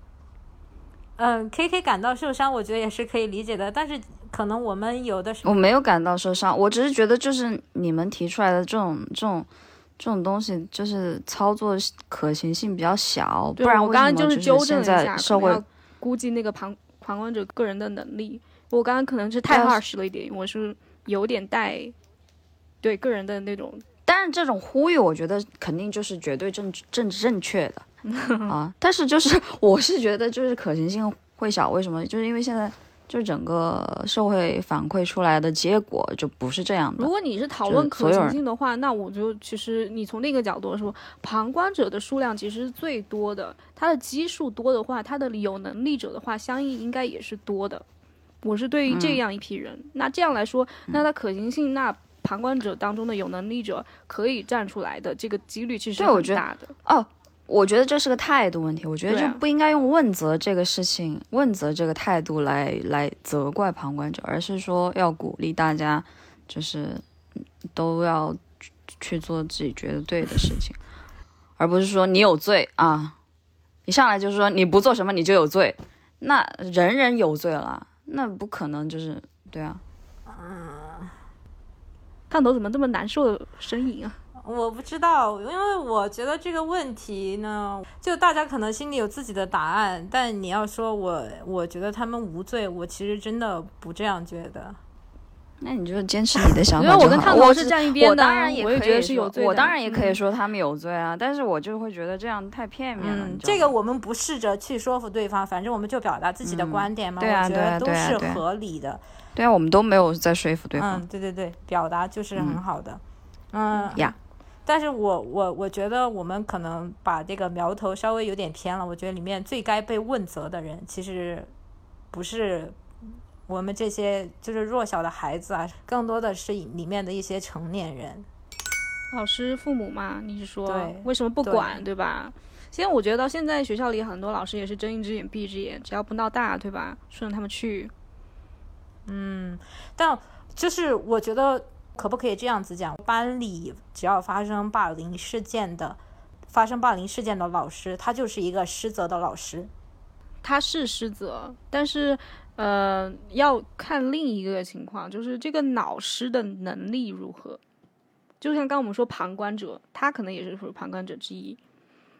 E: 嗯，K K 感到受伤，我觉得也是可以理解的。但是可能我们有的时候，
D: 我没有感到受伤，我只是觉得就是你们提出来的这种这种这种东西，就是操作可行性比较小，不然
C: 我刚刚
D: 就是
C: 纠正了一下，
D: 在社会
C: 估计那个旁旁观者个人的能力，我刚刚可能是太 harsh 了一点，我是有点带对个人的那种。
D: 但是这种呼吁，我觉得肯定就是绝对正正正确的 (laughs) 啊。但是就是我是觉得就是可行性会小，为什么？就是因为现在就整个社会反馈出来的结果就不是这样的。
C: 如果你是讨论可行性的话，那我就其实你从那个角度说，旁观者的数量其实是最多的，他的基数多的话，他的有能力者的话，相应应该也是多的。我是对于这样一批人，
D: 嗯、
C: 那这样来说，那它可行性那。旁观者当中的有能力者可以站出来的这个几率其实
D: 很
C: 大的
D: 哦。我觉得这是个态度问题，我觉得
C: 啊
D: 就不应该用问责这个事情、问责这个态度来来责怪旁观者，而是说要鼓励大家，就是都要去做自己觉得对的事情，而不是说你有罪啊，一上来就是说你不做什么你就有罪，那人人有罪了，那不可能，就是对啊。
E: 嗯，
C: 看头怎么这么难受的声音啊？
E: 我不知道，因为我觉得这个问题呢，就大家可能心里有自己的答案，但你要说我，我觉得他们无罪，我其实真的不这样觉得。
D: 那你就坚持你的想法
C: 因为我跟
D: 烫
C: 头是站一边的，
D: 我当然也
C: 我也觉得是有罪
D: 我当然也可以
C: 嗯
D: 说他们有罪啊，但是我就会觉得这样太片面了。
E: 这个我们不试着去说服对方，反正我们就表达自己的
D: 嗯
E: 观点嘛，
D: 对啊
E: 我觉得都是
D: 对啊对啊对啊
E: 合理的。
D: 对啊，我们都没有在说服对方。
E: 嗯，对对对，表达就是很好的。嗯
D: 呀，
E: 但是我我我觉得我们可能把这个苗头稍微有点偏了。我觉得里面最该被问责的人，其实不是我们这些就是弱小的孩子啊，更多的是里面的一些成年人。
C: 老师、父母嘛，你是说
E: 对
C: 为什么不
E: 对
C: 管，对吧？现在我觉得到现在学校里很多老师也是睁一只眼闭一只眼，只要不闹大，对吧？顺着他们去。
E: 嗯，但就是我觉得可不可以这样子讲？班里只要发生霸凌事件的，发生霸凌事件的老师，他就是一个失责的老师。
C: 他是失责，但是呃，要看另一个情况，就是这个老师的能力如何。就像刚我们说旁观者，他可能也是属于旁观者之一。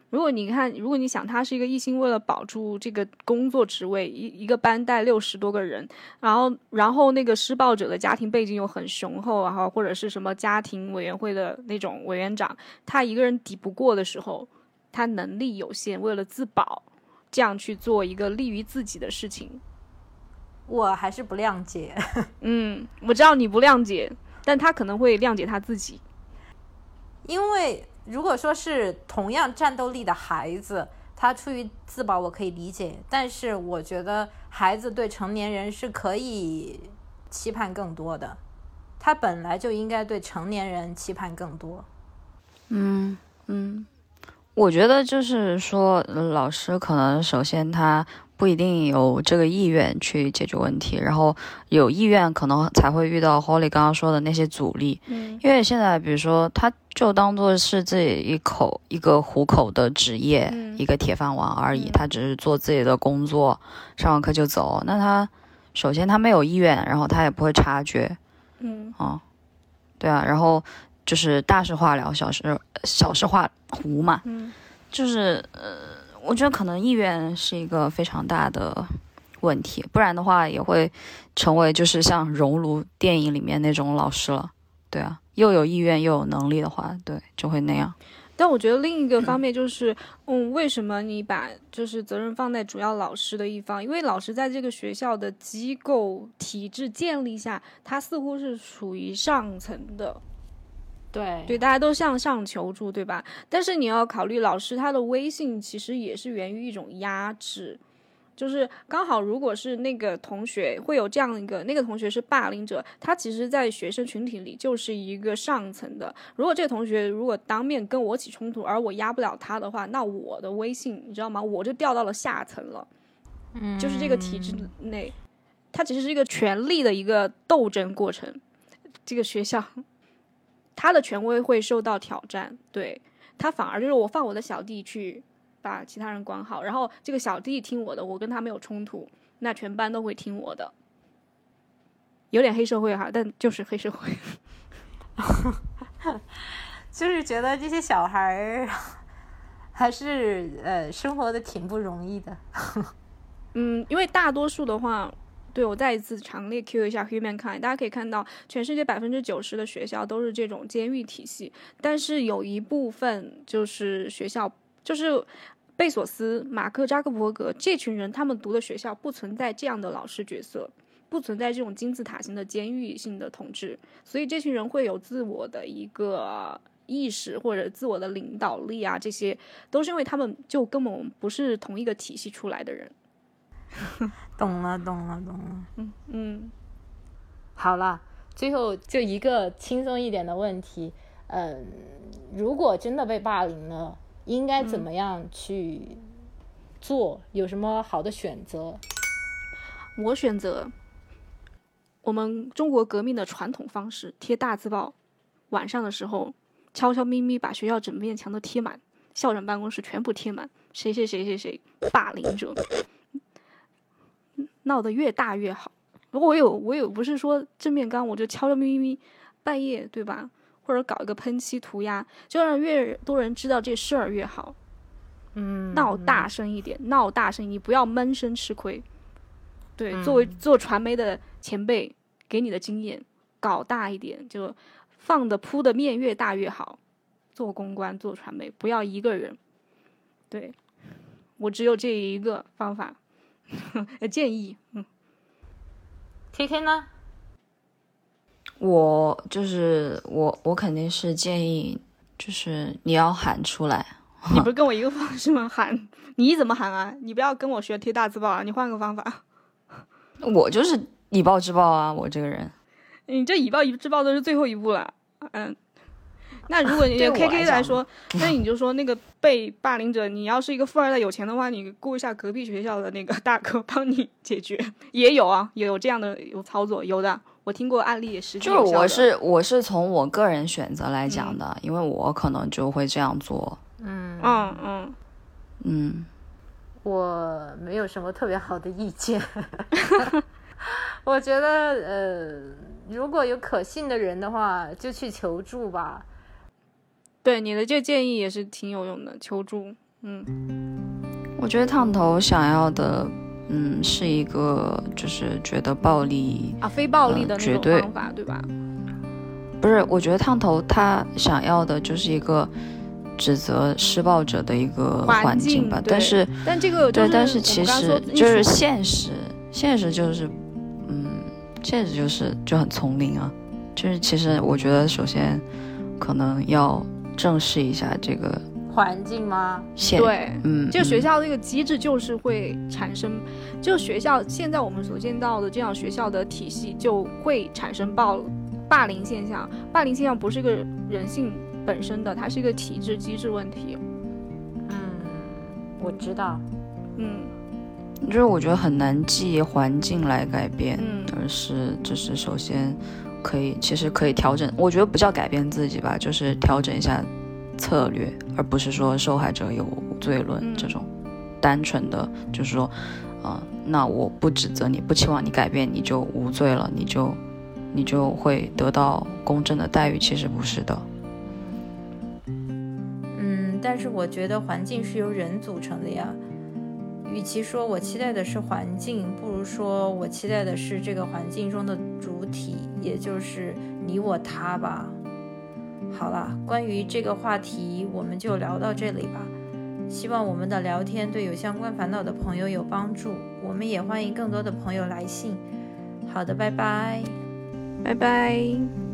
C: 如果你看，如果你想他是一个一心为了保住这个工作职位，一一个班带六十多个人，然后然后那个施暴者的家庭背景又很雄厚，然后或者是什么家庭委员会的那种委员长，他一个人抵不过的时候，他能力有限，为了自保，这样去做一个利于自己的事情。
E: 我还是不谅解。
C: 嗯，我知道你不谅解，但他可能会谅解他自己。
E: 因为如果说是同样战斗力的孩子，他出于自保我可以理解，但是我觉得孩子对成年人是可以期盼更多的，他本来就应该对成年人期盼更多。
D: 嗯嗯，我觉得就是说，老师可能首先他不一定有这个意愿去解决问题，然后有意愿可能才会遇到 Holly 刚刚说的那些阻力。
C: 嗯
D: 因为现在比如说，他就当做是自己一口一个糊口的职业，
C: 嗯
D: 一个铁饭碗而已，
C: 嗯
D: 他只是做自己的工作，上完课就走。那他首先他没有意愿，然后他也不会察觉。
C: 嗯
D: 哦，对啊，然后就是大事化了，小事小事化无嘛，
C: 嗯
D: 就是呃，我觉得可能意愿是一个非常大的问题，不然的话也会成为就是像熔炉电影里面那种老师了，对啊，又有意愿又有能力的话，对，就会那样。
C: 但我觉得另一个方面就是，嗯，为什么你把就是责任放在主要老师的一方？因为老师在这个学校的机构体制建立下，他似乎是属于上层的，
E: 对
C: 对，大家都向上求助，对吧？但是你要考虑，老师他的威信其实也是源于一种压制，就是刚好如果是那个同学会有这样一个，那个同学是霸凌者，他其实在学生群体里就是一个上层的。如果这个同学如果当面跟我起冲突，而我压不了他的话，那我的威信你知道吗？我就掉到了下层了。
E: 嗯
C: 就是这个体制内，它其实是一个权力的一个斗争过程。这个学校，他的权威会受到挑战，对他反而就是我放我的小弟去把其他人管好，然后这个小弟听我的，我跟他没有冲突，那全班都会听我的。有点黑社会哈，但就是黑社会。(laughs)
E: 就是觉得这些小孩儿还是呃生活的挺不容易的。(laughs)
C: 嗯，因为大多数的话，对我再一次强烈 Q 一下 Humankind，大家可以看到，全世界百分之九十的学校都是这种监狱体系，但是有一部分就是学校，就是贝索斯、马克扎克伯格这群人，他们读的学校不存在这样的老师角色。不存在这种金字塔型的监狱性的统治，所以这群人会有自我的一个意识或者自我的领导力啊，这些都是因为他们就根本不是同一个体系出来的人。(laughs)
E: 懂了，懂了，懂了。
C: 嗯嗯，
E: 好了，最后就一个轻松一点的问题，嗯，如果真的被霸凌了，应该怎么样去做？有什么好的选择？
C: 我选择我们中国革命的传统方式，贴大字报，晚上的时候悄悄咪咪把学校整面墙都贴满，校长办公室全部贴满，谁谁谁谁谁霸凌者，闹得越大越好。如果我有我有不是说正面刚，我就悄悄咪咪半夜对吧？或者搞一个喷漆涂鸦，就让越多人知道这事儿越好。
E: 嗯，
C: 闹大声一点，闹大声，你不要闷声吃亏。对，
E: 嗯
C: 作为做传媒的前辈，给你的经验，搞大一点，就放的铺的面越大越好。做公关、做传媒，不要一个人。对，我只有这一个方法，(laughs) 建议。嗯
E: ，K K 呢？
D: 我就是我，我肯定是建议，就是你要喊出来。(laughs)
C: 你不是跟我一个方式吗？喊，你怎么喊啊？你不要跟我学贴大字报啊！你换个方法。(laughs)
D: 我就是以暴制暴啊，我这个人。
C: 你这以暴制暴都是最后一步了，嗯。那如果你
D: 对
C: K K 来说，那你就说那个被霸凌者，你要是一个富二代有钱的话，你雇一下隔壁学校的那个大哥帮你解决，(laughs) 也有啊，也有这样的有操作，有的，我听过案例也实际
D: 就是我是我是从我个人选择来讲的，因为我可能就会这样做。
E: 嗯。
C: 嗯嗯，
D: 嗯，
E: 我没有什么特别好的意见。(laughs) 我觉得，呃，如果有可信的人的话，就去求助吧。
C: 对你的这个建议也是挺有用的，求助，嗯
D: 我觉得烫头想要的，嗯，是一个就是觉得暴力
C: 啊，非暴力的那种
D: 嗯绝对
C: 方法，对吧？
D: 不是，我觉得烫头他想要的就是一个指责施暴者的一个
C: 环
D: 环境吧，
C: 对
D: 但是
C: 但这个
D: 对，但
C: 是
D: 是其实就是现实，现实就是，嗯，现实就是就很丛林啊。就是其实我觉得，首先可能要正视一下这个
E: 环境吗？
D: 现，
C: 对，
D: 嗯，
C: 就学
D: 嗯
C: 校这个机制就是会产生，这个学校现在我们所见到的这样学校的体系就会产生暴霸凌现象。霸凌现象不是一个人性本身的，它是一个体制机制问题。
E: 嗯，我知道。
C: 嗯
D: 就是我觉得很难记环境来改变，
C: 嗯
D: 而是就是首先可以其实可以调整，我觉得不叫改变自己吧，就是调整一下策略，而不是说受害者有无罪论
C: 嗯
D: 这种单纯的就是说，啊、那我不指责你，不期望你改变，你就无罪了，你就你就会得到公正的待遇，其实不是的。
E: 嗯，但是我觉得环境是由人组成的呀。与其说我期待的是环境，不如说我期待的是这个环境中的主体，也就是你我他吧。好了，关于这个话题，我们就聊到这里吧。希望我们的聊天对有相关烦恼的朋友有帮助。我们也欢迎更多的朋友来信。好的，拜拜。
C: 拜拜。